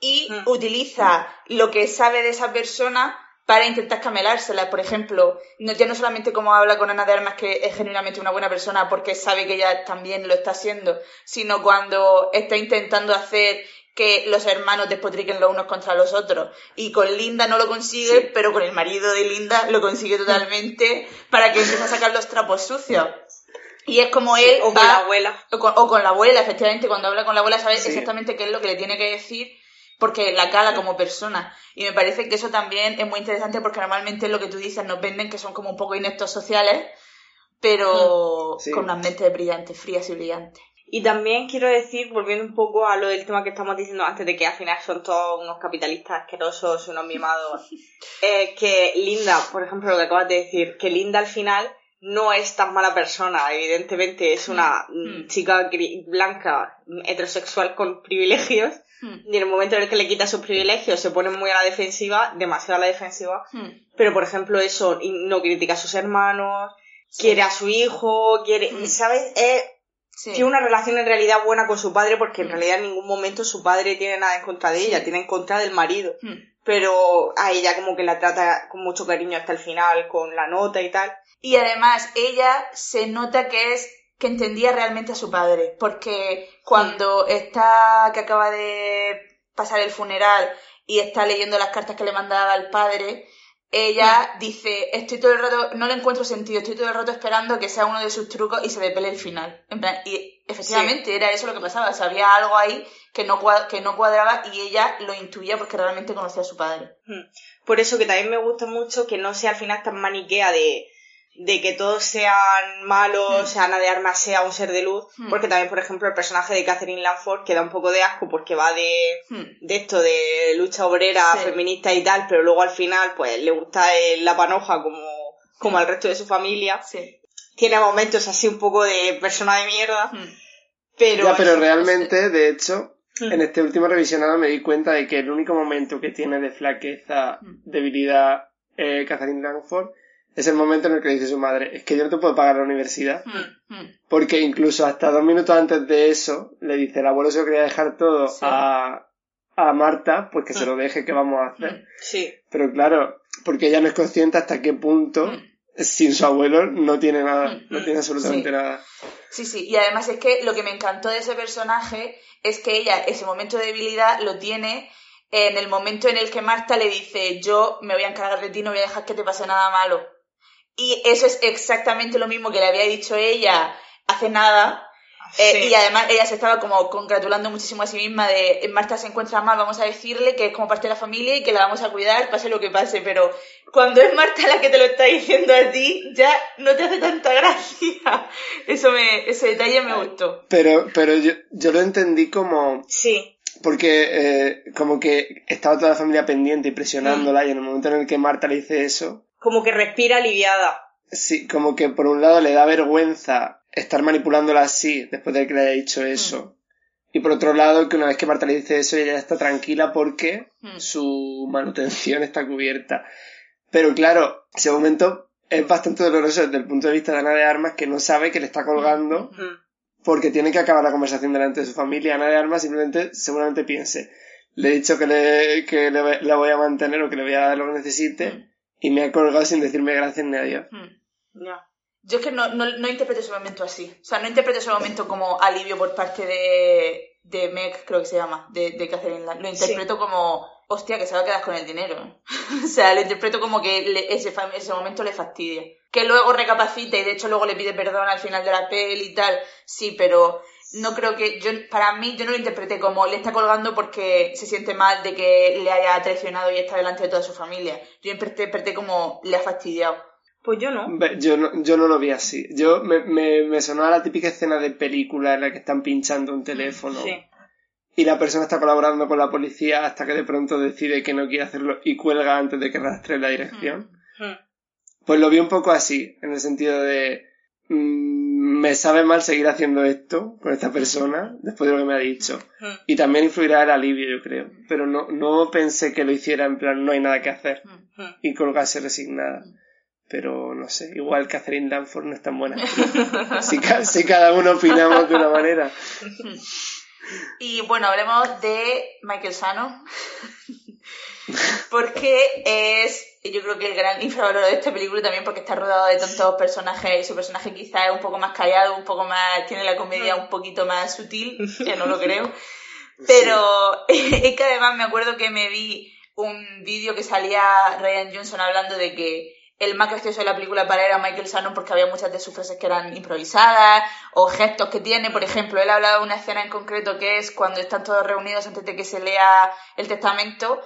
S4: y
S6: Mm.
S4: utiliza lo que sabe de esa persona para intentar camelársela. Por ejemplo, no, ya no solamente como habla con Ana de Armas, que es genuinamente una buena persona porque sabe que ella también lo está haciendo, sino cuando está intentando hacer que los hermanos despotriquen los unos contra los otros. Y con Linda no lo consigue, pero con el marido de Linda lo consigue totalmente para que empiece a sacar los trapos sucios. Y es como él
S6: O con
S4: va-
S6: la abuela.
S4: o con, o con la abuela, efectivamente, cuando habla con la abuela sabe
S5: Sí.
S4: exactamente qué es lo que le tiene que decir porque la cala como persona. Y me parece que eso también es muy interesante porque normalmente lo que tú dices nos venden que son como un poco ineptos sociales, pero
S5: Sí.
S4: con unas mentes brillantes, frías y brillantes.
S6: Y también quiero decir, volviendo un poco a lo del tema que estamos diciendo antes de que al final son todos unos capitalistas asquerosos, unos mimados, eh, que Linda, por ejemplo, lo que acabas de decir, que Linda al final no es tan mala persona, evidentemente es una mm,
S4: Mm.
S6: chica blanca, mm, heterosexual con privilegios,
S4: Hmm,
S6: y en el momento en el que le quita sus privilegios se pone muy a la defensiva, demasiado a la defensiva,
S4: hmm.
S6: pero por ejemplo eso, y no critica a sus hermanos, quiere a su hijo, quiere,
S4: Mm.
S6: ¿sabes? Es
S4: Sí.
S6: tiene una relación en realidad buena con su padre porque en realidad en ningún momento su padre tiene nada en contra de
S4: Sí.
S6: ella, tiene en contra del marido.
S4: Hmm.
S6: pero a ella como que la trata con mucho cariño hasta el final, con la nota y tal.
S4: Y además, ella se nota que es que entendía realmente a su padre, porque cuando está, que acaba de pasar el funeral y está leyendo las cartas que le mandaba al padre, ella dice, estoy todo el rato, no le encuentro sentido, estoy todo el rato esperando que sea uno de sus trucos y se le pele el final. En plan, y efectivamente era eso lo que pasaba, o sea, había algo ahí que no, que no cuadraba y ella lo intuía porque realmente conocía a su padre.
S6: Mm. Por eso que también me gusta mucho que no sea al final tan maniquea de, de que todos sean malos, o sea, Ana de Armas sea un ser de luz,
S4: Hmm.
S6: porque también, por ejemplo, el personaje de Catherine Lanford que da un poco de asco porque va de,
S4: Hmm.
S6: de esto, de lucha obrera,
S4: Sí.
S6: feminista y tal, pero luego al final, pues, le gusta el- la panoja como, como al resto de su familia.
S4: Sí.
S6: Tiene momentos así un poco de persona de mierda,
S4: Hmm.
S6: pero...
S5: Ya, pero realmente, de hecho,
S6: Mm.
S5: en este último revisionado me di cuenta de que el único momento que tiene de flaqueza,
S4: Mm.
S5: debilidad, eh, Catherine Langford, es el momento en el que le dice su madre, es que yo no te puedo pagar la universidad.
S4: Hmm. Hmm.
S5: Porque incluso hasta dos minutos antes de eso, le dice, el abuelo se lo quería dejar todo
S4: Sí.
S5: a, a Marta, pues que se
S6: Mm.
S5: lo deje, que vamos a hacer?
S6: Sí.
S5: Pero claro, porque ella no es consciente hasta qué punto,
S4: Mm.
S5: sin su abuelo, no tiene nada,
S4: Mm,
S5: no
S4: mm,
S5: tiene absolutamente
S4: sí.
S5: nada.
S4: Sí, sí, y además es que lo que me encantó de ese personaje es que ella ese momento de debilidad lo tiene en el momento en el que Marta le dice yo me voy a encargar de ti, no voy a dejar que te pase nada malo. Y eso es exactamente lo mismo que le había dicho ella hace nada. Eh,
S6: Sí.
S4: Y además ella se estaba como congratulando muchísimo a sí misma de Marta se encuentra mal, vamos a decirle que es como parte de la familia y que la vamos a cuidar, pase lo que pase, pero cuando es Marta la que te lo está diciendo a ti, ya no te hace tanta gracia. Eso me, ese detalle me gustó.
S5: Pero, pero yo, yo lo entendí como,
S6: Sí.
S5: porque eh, como que estaba toda la familia pendiente y presionándola y en el momento en el que Marta le dice eso,
S6: Como que respira aliviada.
S5: sí, como que por un lado le da vergüenza estar manipulándola así después de que le haya dicho eso. Y por otro lado, que una vez que Marta le dice eso, ella ya está tranquila porque
S4: Mm.
S5: su manutención está cubierta. Pero claro, ese momento es bastante doloroso desde el punto de vista de Ana de Armas, que no sabe que le está colgando
S6: Mm.
S5: porque tiene que acabar la conversación delante de su familia. Ana de Armas simplemente, seguramente piense, le he dicho que le, que le, voy- la voy a mantener o que le voy a dar lo que necesite
S4: Mm.
S5: Y me ha colgado sin decirme gracias ni adiós.
S4: Hmm.
S6: Ya.
S4: Yo es que no, no, no interpreto ese momento así. O sea, no interpreto ese momento como alivio por parte de, de Meg, creo que se llama, de, de Catherine Lang. Lo interpreto como, hostia, que se va a quedar con el dinero. o sea, lo interpreto como que le- ese, ese momento le fastidia. Que luego recapacita y de hecho luego le pide perdón al final de la peli y tal. Sí, pero no creo que yo para mí yo no lo interpreté como le está colgando porque se siente mal de que le haya traicionado y está delante de toda su familia. Yo interpreté como le ha fastidiado.
S6: Pues yo no.
S5: Yo no, yo no lo vi así. Yo me, me, me sonaba la típica escena de película en la que están pinchando un teléfono
S6: Sí.
S5: y la persona está colaborando con la policía hasta que de pronto decide que no quiere hacerlo y cuelga antes de que rastre la dirección.
S6: Mm.
S5: Pues lo vi un poco así, en el sentido de mm, me sabe mal seguir haciendo esto con esta persona después de lo que me ha dicho. Y también influirá el alivio, yo creo. Pero no, no pensé que lo hiciera en plan no hay nada que hacer y colgarse resignada. Pero no sé, igual Catherine Danforth no es tan buena. si, si cada uno opinamos de una manera.
S4: Y bueno, hablemos de Michael Sano. porque es, yo creo que el gran infravalorado de esta película también porque está rodado de tantos personajes y su personaje quizá es un poco más callado, un poco más, tiene la comedia un poquito más sutil, que no lo creo. Pero es que además me acuerdo que me vi un vídeo que salía Ryan Johnson hablando de que el más gracioso de la película para él era Michael Shannon porque había muchas de sus frases que eran improvisadas o gestos que tiene. Por ejemplo, él ha hablado de una escena en concreto que es cuando están todos reunidos antes de que se lea el testamento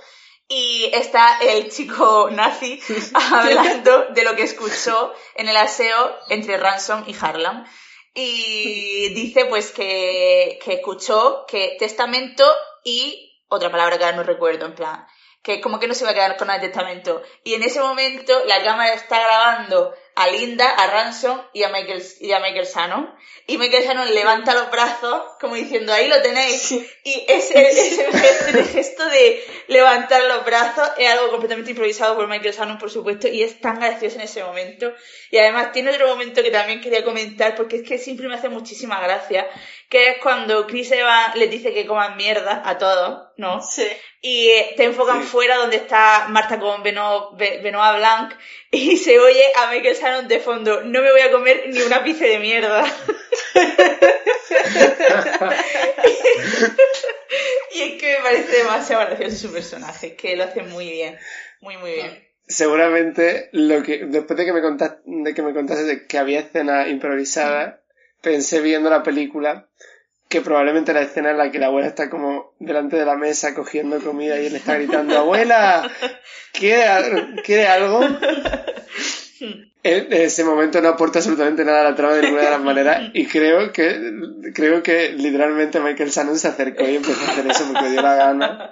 S4: y está el chico nazi hablando de lo que escuchó en el aseo entre Ransom y Harlan. Y dice pues que, que escuchó que testamento y otra palabra que ahora no recuerdo, en plan, que como que no se iba a quedar con el testamento. Y en ese momento la cámara está grabando a Linda, a Ransom y a Michael, y a Michael Shannon. Y Michael Shannon levanta los brazos como diciendo, ahí lo tenéis. Y ese, ese gesto, ese gesto de levantar los brazos es algo completamente improvisado por Michael Shannon, por supuesto, y es tan gracioso en ese momento. Y además tiene otro momento que también quería comentar, porque es que siempre me hace muchísima gracia, que es cuando Chris Evans les dice que coman mierda a todos, ¿no?
S6: Sí.
S4: Y eh, te enfocan
S5: Sí.
S4: fuera donde está Marta con Benoit, Be- Benoit Blanc y se oye a Michael Shannon de fondo, no me voy a comer ni un ápice de mierda. y es que me parece demasiado gracioso su personaje, que lo hace muy bien, muy muy bien.
S5: Seguramente lo que después de que me contaste, de que me contaste que había escenas improvisadas, pensé viendo la película que probablemente la escena en la que la abuela está como delante de la mesa cogiendo comida y él está gritando abuela ¿quiere, ¿quiere algo? En ese momento no aporta absolutamente nada a la trama de ninguna de las maneras y creo que creo que literalmente Michael Shannon se acercó y empezó a hacer eso porque dio la gana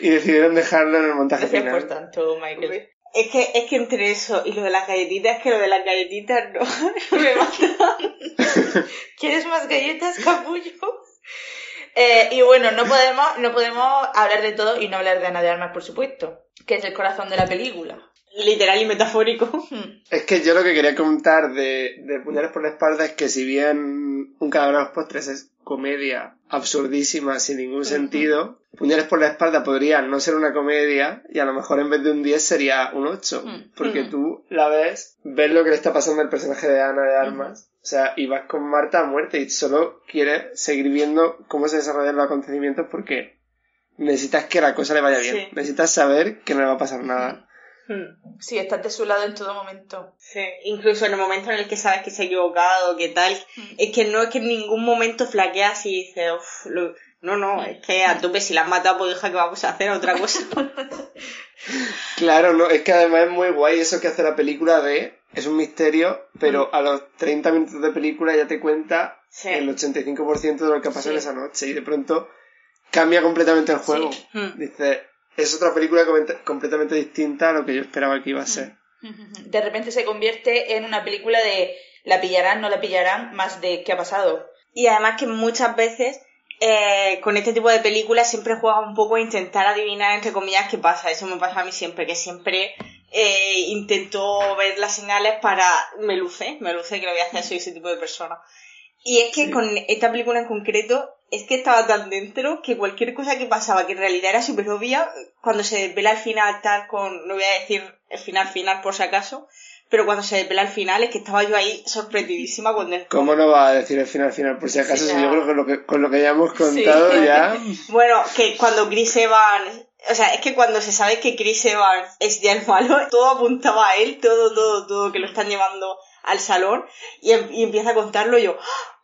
S5: y decidieron dejarlo en el montaje
S4: Gracias por
S5: final.
S4: tanto, Michael.
S6: Es que, es que entre eso y lo de las galletitas, es que lo de las galletitas no me mata.
S4: ¿Quieres más galletas, capullo? Eh, y bueno, no podemos, no podemos hablar de todo y no hablar de Ana de Armas, por supuesto, que es el corazón de la película.
S6: Literal y metafórico.
S5: Es que yo lo que quería contar de, de Puñales por la espalda es que si bien Un cadáver a los postres es comedia absurdísima sin ningún sentido, Puñales por la espalda podría no ser una comedia y a lo mejor en vez de un 10 sería un 8.
S4: Mm.
S5: Porque
S4: Mm.
S5: tú la ves, ves lo que le está pasando al personaje de Ana de Armas. O sea, y vas con Marta a muerte y solo quieres seguir viendo cómo se desarrollan los acontecimientos porque necesitas que la cosa le vaya bien.
S6: Sí.
S5: Necesitas saber que no le va a pasar nada.
S6: Hmm.
S4: Sí, estás de su lado en todo momento.
S6: Sí, incluso en el momento en el que sabes que se ha equivocado, que tal, es que no es que en ningún momento flaqueas y dices, uff, lo- no, no, es que a tope si la has matado, pues hija, que vamos a hacer otra cosa.
S5: Claro, no, es que además es muy guay eso que hace la película de es un misterio, pero a los 30 minutos de película ya te cuenta
S6: Sí.
S5: el 85% de lo que pasó en
S4: Sí.
S5: esa noche y de pronto cambia completamente el juego.
S6: Hmm.
S5: Dice, es otra película com- completamente distinta a lo que yo esperaba que iba a ser.
S4: De repente se convierte en una película de la pillarán, no la pillarán, más de qué ha pasado.
S6: Y además que muchas veces eh, con este tipo de películas siempre juega un poco a intentar adivinar entre comillas qué pasa. Eso me pasa a mí siempre, que siempre eh, intento ver las señales para... Me luce, me luce que lo voy a hacer, soy ese tipo de persona. Y es que con esta película en concreto, es que estaba tan dentro que cualquier cosa que pasaba, que en realidad era súper obvia, cuando se desvela al final tal con, no voy a decir el final final por si acaso, pero cuando se desvela al final es que estaba yo ahí sorprendidísima cuando el
S5: ¿Cómo no va a decir el final final? Por si acaso,
S4: Sí,
S5: si yo creo que, lo que con lo que ya hemos contado
S4: Sí.
S5: ya...
S6: Bueno, que cuando Chris Evans, o sea, es que cuando se sabe que Chris Evans es ya el malo, todo apuntaba a él, todo, todo, todo, que lo están llevando al salón, y, em- y empieza a contarlo yo.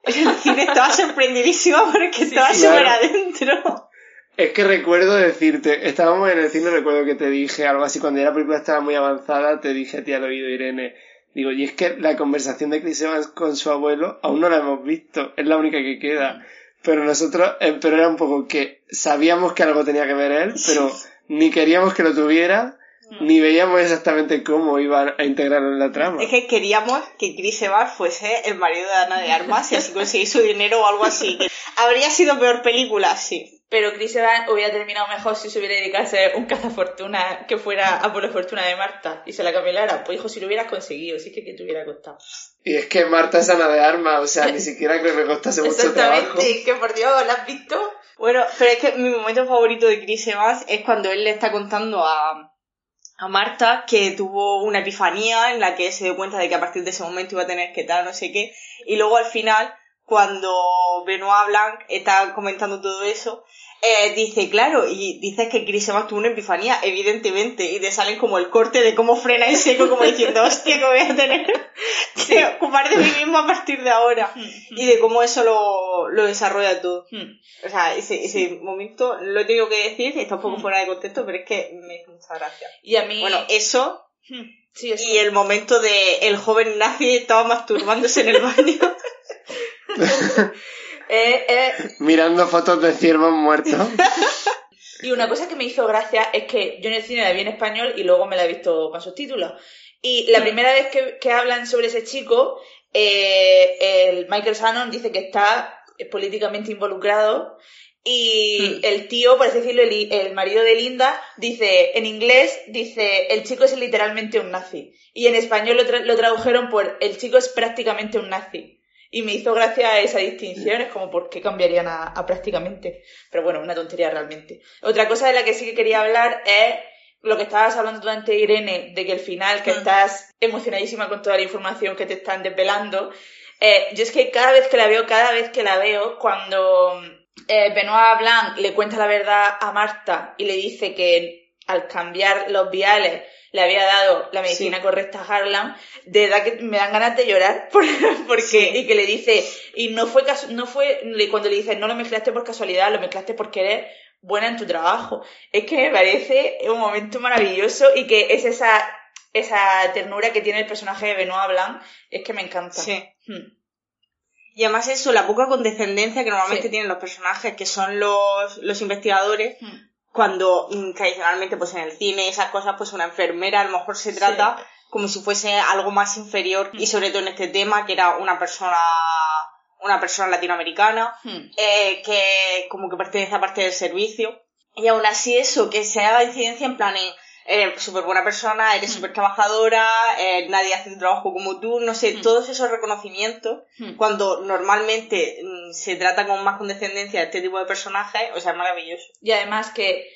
S6: En el cine estaba sorprendidísima porque estaba
S5: sí,
S6: súper
S5: claro.
S6: adentro.
S5: Es que recuerdo decirte, estábamos en el cine, recuerdo que te dije algo así, cuando ya la película estaba muy avanzada, te dije a ti al oído, Irene, digo, y es que la conversación de Chris Evans con su abuelo aún no la hemos visto, es la única que queda. Pero nosotros, eh, pero era un poco que sabíamos que algo tenía que ver él, pero ni queríamos que lo tuviera, ni veíamos exactamente cómo iba a integrarlo en la trama.
S6: Es que queríamos que Chris Evans fuese el marido de Ana de Armas y así conseguir su dinero o algo así. Habría sido peor película, sí.
S4: Pero Chris Evans hubiera terminado mejor si se hubiera dedicado a ser un cazafortuna que fuera a por la fortuna de Marta y se la capelara. Pues hijo, si lo hubieras conseguido, sí que, que te hubiera costado.
S5: Y es que Marta es Ana de Armas, o sea, ni siquiera creo que me costase mucho trabajo.
S4: Exactamente, que por Dios, ¿la has visto?
S6: Bueno, pero es que mi momento favorito de Chris Evans es cuando él le está contando a, a Marta que tuvo una epifanía en la que se dio cuenta de que a partir de ese momento iba a tener que tal, no sé qué. Y luego al final, cuando Benoit Blanc está comentando todo eso, eh, dice, claro, y dices que Chris Evans tuvo una epifanía, evidentemente, y te salen como el corte de cómo frena en seco, como diciendo, hostia, que voy a tener que ocupar de mí mismo a partir de ahora. Y de cómo eso lo, lo desarrolla todo.
S4: Hmm.
S6: O sea, ese, ese momento lo he tenido que decir, está un poco fuera de contexto, pero es que me hizo mucha gracia.
S4: Y a mí...
S6: Bueno, eso
S4: Hmm, sí, eso.
S6: y el momento de el joven nazi estaba masturbándose en el baño.
S4: Eh, eh,
S5: Mirando fotos de ciervos muertos.
S4: Y una cosa que me hizo gracia es que yo en el cine la vi en español y luego me la he visto con subtítulos. Y la primera vez que, que hablan sobre ese chico, eh, el Michael Shannon dice que está políticamente involucrado y el tío, por así decirlo, el, el marido de Linda, dice, en inglés, dice, el chico es literalmente un nazi. Y en español lo, tra- lo tradujeron por, el chico es prácticamente un nazi. Y me hizo gracia esa distinción, es como por qué cambiarían a, a prácticamente. Pero bueno, una tontería realmente. Otra cosa de la que sí que quería hablar es lo que estabas hablando tú antes, Irene, de que al final, que
S6: Mm.
S4: estás emocionadísima con toda la información que te están desvelando. Eh, yo es que cada vez que la veo, cada vez que la veo, cuando eh, Benoit Blanc le cuenta la verdad a Marta y le dice que al cambiar los viales le había dado la medicina correcta a Harlan, de verdad que me dan ganas de llorar por- porque
S6: Sí.
S4: y que le dice y no fue no fue cuando le dice no lo mezclaste por casualidad, lo mezclaste porque eres buena en tu trabajo. Es que me parece un momento maravilloso y que es esa esa ternura que tiene el personaje de Benoit Blanc, es que me encanta.
S6: Sí.
S4: Hmm.
S6: Y además eso, la poca condescendencia que normalmente
S4: Sí.
S6: tienen los personajes, que son los, los investigadores,
S4: Hmm.
S6: Cuando mm, tradicionalmente pues en el cine y esas cosas, pues una enfermera a lo mejor se trata como si fuese algo más inferior
S4: Mm.
S6: y sobre todo en este tema que era una persona una persona latinoamericana
S4: Hmm.
S6: eh, que como que pertenece a parte del servicio y aún así eso que se haga incidencia en plan en eres súper buena persona, eres
S4: Mm.
S6: súper trabajadora, eh, nadie hace tu trabajo como tú, no sé,
S4: Mm.
S6: todos esos reconocimientos,
S4: Hmm.
S6: cuando normalmente mm, se trata con más condescendencia de este tipo de personajes, o sea, es maravilloso.
S4: Y además que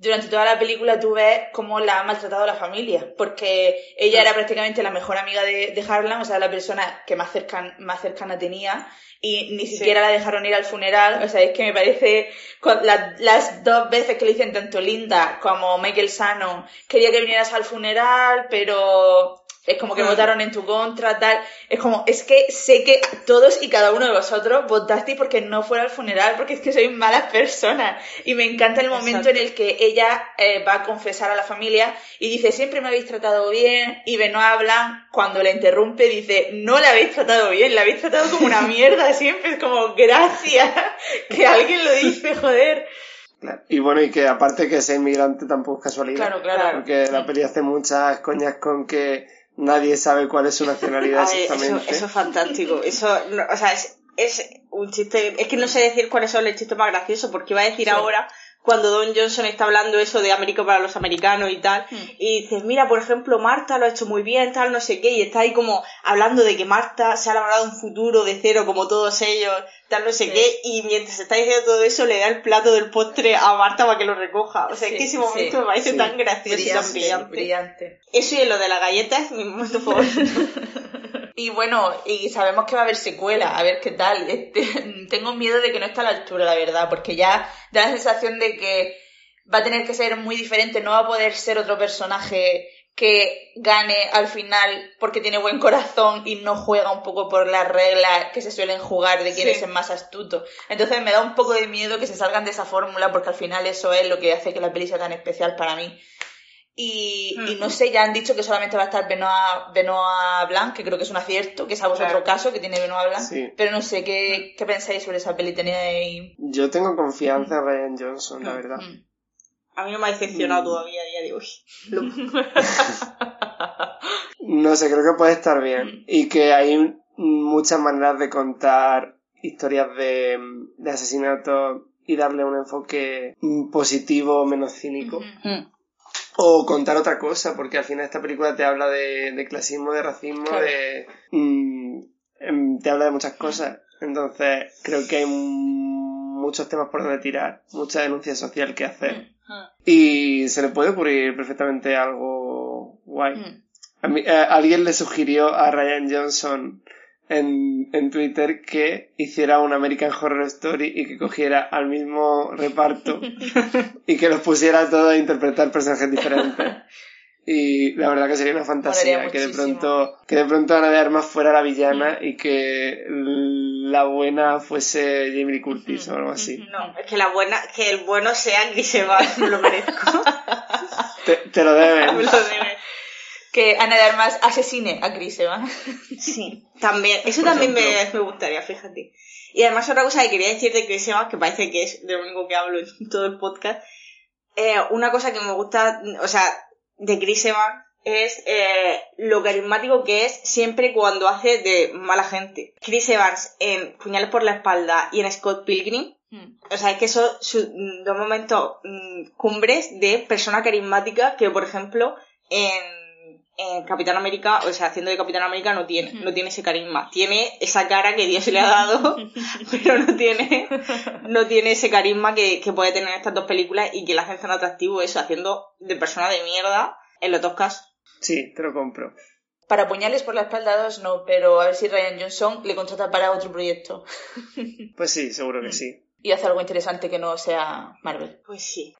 S4: durante toda la película tú ves cómo la ha maltratado la familia, porque ella era prácticamente la mejor amiga de, de Harlan, o sea, la persona que más, cercan, más cercana tenía, y ni siquiera la dejaron ir al funeral, o sea, es que me parece, la- las dos veces que le dicen tanto Linda como Michael Shannon, quería que vinieras al funeral, pero es como que votaron en tu contra, tal. Es como, es que sé que todos y cada uno de vosotros votasteis porque no fuera al funeral, porque es que sois malas personas. Y me encanta el momento
S6: Exacto.
S4: en el que ella eh, va a confesar a la familia y dice, siempre me habéis tratado bien. Y Benoit Blanc, cuando la interrumpe, dice, no la habéis tratado bien, la habéis tratado como una mierda siempre. Es como, gracias, que alguien lo dice, joder.
S5: Claro. Y bueno, y que aparte que sea inmigrante tampoco es casualidad.
S4: Claro, claro.
S5: Porque la peli hace muchas coñas con que nadie sabe cuál es su nacionalidad
S6: ver,
S5: exactamente.
S6: eso es fantástico. Eso, no, o sea, es, es un chiste. Es que no sé decir cuáles son los chistes más graciosos, porque iba a decir
S4: Sí.
S6: ahora, cuando Don Johnson está hablando eso de América para los americanos y tal,
S4: Hmm.
S6: y dices, mira, por ejemplo, Marta lo ha hecho muy bien, tal, no sé qué, y está ahí como hablando de que Marta se ha labrado un futuro de cero como todos ellos, tal, no sé
S4: Sí.
S6: qué, y mientras está diciendo todo eso, le da el plato del postre a Marta para que lo recoja. O sea, es
S4: Sí,
S6: que ese
S4: sí.
S6: momento me parece
S5: Sí.
S6: tan gracioso y tan brillante.
S4: brillante.
S6: Eso y lo de la galleta es mi momento favorito.
S4: Y bueno, y sabemos que va a haber secuela, a ver qué tal. Este, tengo miedo de que no esté a la altura, la verdad, porque ya da la sensación de que va a tener que ser muy diferente, no va a poder ser otro personaje que gane al final porque tiene buen corazón y no juega un poco por las reglas que se suelen jugar de quién
S6: Sí.
S4: es el más astuto. Entonces me da un poco de miedo que se salgan de esa fórmula porque al final eso es lo que hace que la peli sea tan especial para mí. Y, y no sé, ya han dicho que solamente va a estar Benoit, Benoit Blanc, que creo que es un acierto, que es a vosotros
S6: Claro.
S4: caso, que tiene Benoit Blanc.
S5: Sí.
S4: Pero no sé, ¿qué, ¿qué pensáis sobre esa peli? ¿Teníais...?
S5: Yo tengo confianza en Ryan Johnson, la verdad.
S6: A mí no me ha decepcionado
S5: Mm.
S6: todavía a día de hoy. Lo-
S5: No sé, creo que puede estar bien. Y que hay muchas maneras de contar historias de, de asesinato y darle un enfoque positivo, menos cínico. O contar otra cosa, porque al final esta película te habla de, de clasismo, de racismo,
S4: Claro.
S5: de... mm, em, te habla de muchas cosas. Entonces, creo que hay mm, muchos temas por donde tirar, mucha denuncia social que hacer. Y se le puede ocurrir perfectamente algo guay.
S4: Mm.
S5: A mí- eh, alguien le sugirió a Ryan Johnson en, en Twitter que hiciera un American Horror Story y que cogiera al mismo reparto y que los pusiera a todos a interpretar personajes diferentes. Y la verdad que sería una fantasía que de pronto que de pronto Ana de Armas fuera la villana y que la buena fuese Jamie Lee Curtis o algo así.
S6: No, es que la buena, que el bueno sea me lo merezco.
S5: Te, te lo deben.
S6: Me lo debe.
S4: Que Ana de Armas asesine a Chris Evans.
S6: Sí, también, eso
S5: Por
S6: también me, me gustaría, fíjate. Y además otra cosa que quería decir de Chris Evans, que parece que es de lo único que hablo en todo el podcast, eh, una cosa que me gusta, o sea, de Chris Evans es eh, lo carismático que es siempre cuando hace de mala gente. Chris Evans en Puñales por la espalda y en Scott Pilgrim, o sea, es que son su- mm, dos momentos mm, cumbres de persona carismática que, por ejemplo, en, eh, Capitán América, o sea, haciendo de Capitán América no tiene, no tiene ese carisma. Tiene esa cara que Dios le ha dado, pero no tiene, no tiene ese carisma que, que puede tener estas dos películas y que la hacen tan atractivo eso, haciendo de persona de mierda en los dos casos.
S5: Sí, te lo compro.
S4: Para puñales por la espalda 2 no, pero a ver si Ryan Johnson le contrata para otro proyecto.
S5: Pues sí, seguro que sí.
S4: y hace algo interesante que no sea Marvel.
S6: Pues sí.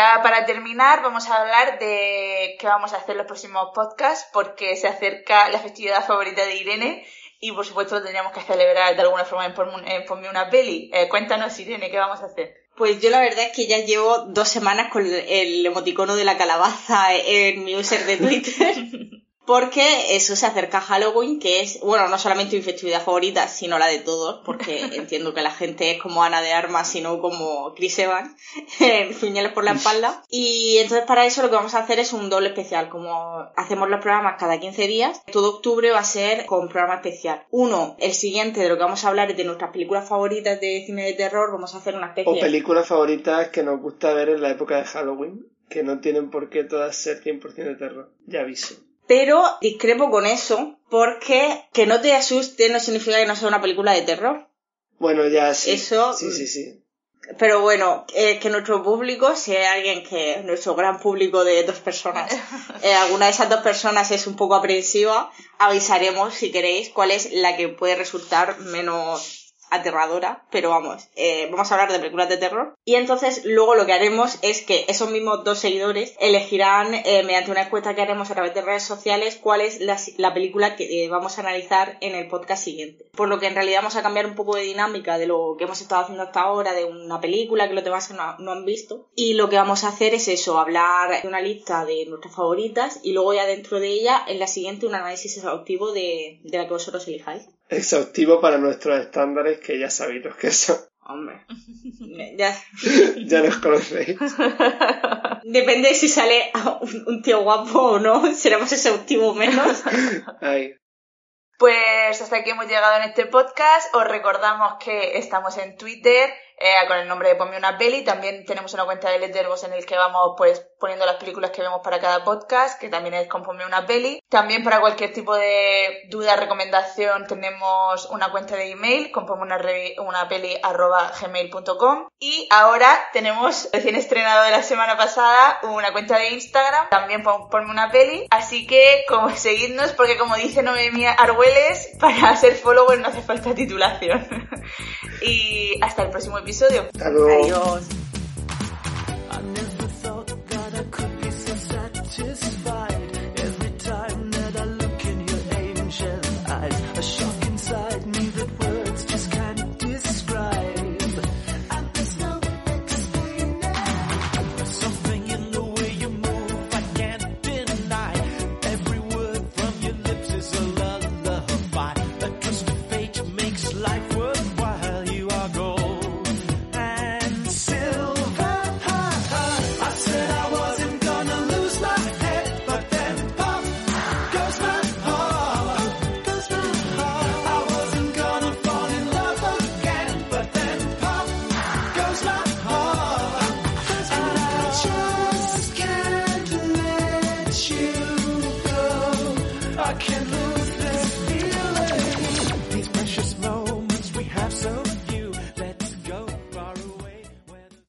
S4: Ya para terminar vamos a hablar de qué vamos a hacer los próximos podcasts porque se acerca la festividad favorita de Irene y por supuesto lo tendríamos que celebrar de alguna forma en Ponme, en Ponme una peli. Eh, cuéntanos Irene, ¿qué vamos a hacer?
S6: Pues yo la verdad es que ya llevo dos semanas con el emoticono de la calabaza en mi user de Twitter. Porque eso se acerca a Halloween, que es, bueno, no solamente mi festividad favorita, sino la de todos, porque entiendo que la gente es como Ana de Armas, sino como Chris Evans, puñales por la espalda. Y entonces para eso lo que vamos a hacer es un doble especial. Como hacemos los programas cada 15 días, todo octubre va a ser con programa especial. Uno, el siguiente de lo que vamos a hablar es de nuestras películas favoritas de cine de terror, vamos a hacer una especie...
S5: O películas favoritas que nos gusta ver en la época de Halloween, que no tienen por qué todas ser 100% de terror. Ya aviso.
S6: Pero discrepo con eso, porque que no te asuste no significa que no sea una película de terror.
S5: Bueno, ya sí.
S6: Eso-
S5: Sí, sí, sí.
S6: Pero bueno, eh, que nuestro público, si hay alguien que, nuestro gran público de dos personas, eh, alguna de esas dos personas es un poco aprensiva, avisaremos si queréis cuál es la que puede resultar menos aterradora, pero vamos, eh, vamos a hablar de películas de terror. Y entonces luego lo que haremos es que esos mismos dos seguidores elegirán eh, mediante una encuesta que haremos a través de redes sociales cuál es la, la película que eh, vamos a analizar en el podcast siguiente. Por lo que en realidad vamos a cambiar un poco de dinámica de lo que hemos estado haciendo hasta ahora, de una película que los demás no, han visto. Y lo que vamos a hacer es eso, hablar de una lista de nuestras favoritas y luego ya dentro de ella, en la siguiente, un análisis exhaustivo de la que vosotros elijáis.
S5: Exhaustivo para nuestros estándares, que ya sabéis los que son.
S6: Hombre, ya,
S5: ya los conocéis.
S6: Depende de si sale un, un tío guapo o no, seremos exhaustivos menos.
S5: Ay.
S4: Pues hasta aquí hemos llegado en este podcast. Os recordamos que estamos en Twitter eh, con el nombre de Ponme una peli. También tenemos una cuenta de Letterboxd en el que vamos pues poniendo las películas que vemos para cada podcast, que también es con Ponme una peli. También para cualquier tipo de duda, recomendación, tenemos una cuenta de email con ponme una, peli gmail.com. Y ahora tenemos recién estrenado de la semana pasada una cuenta de Instagram, también pon- ponme una peli. Así que como seguidnos, porque como dice Noemí Argüelles, para ser follower no hace falta titulación. y hasta el próximo episodio.
S5: Hasta luego.
S6: Adiós.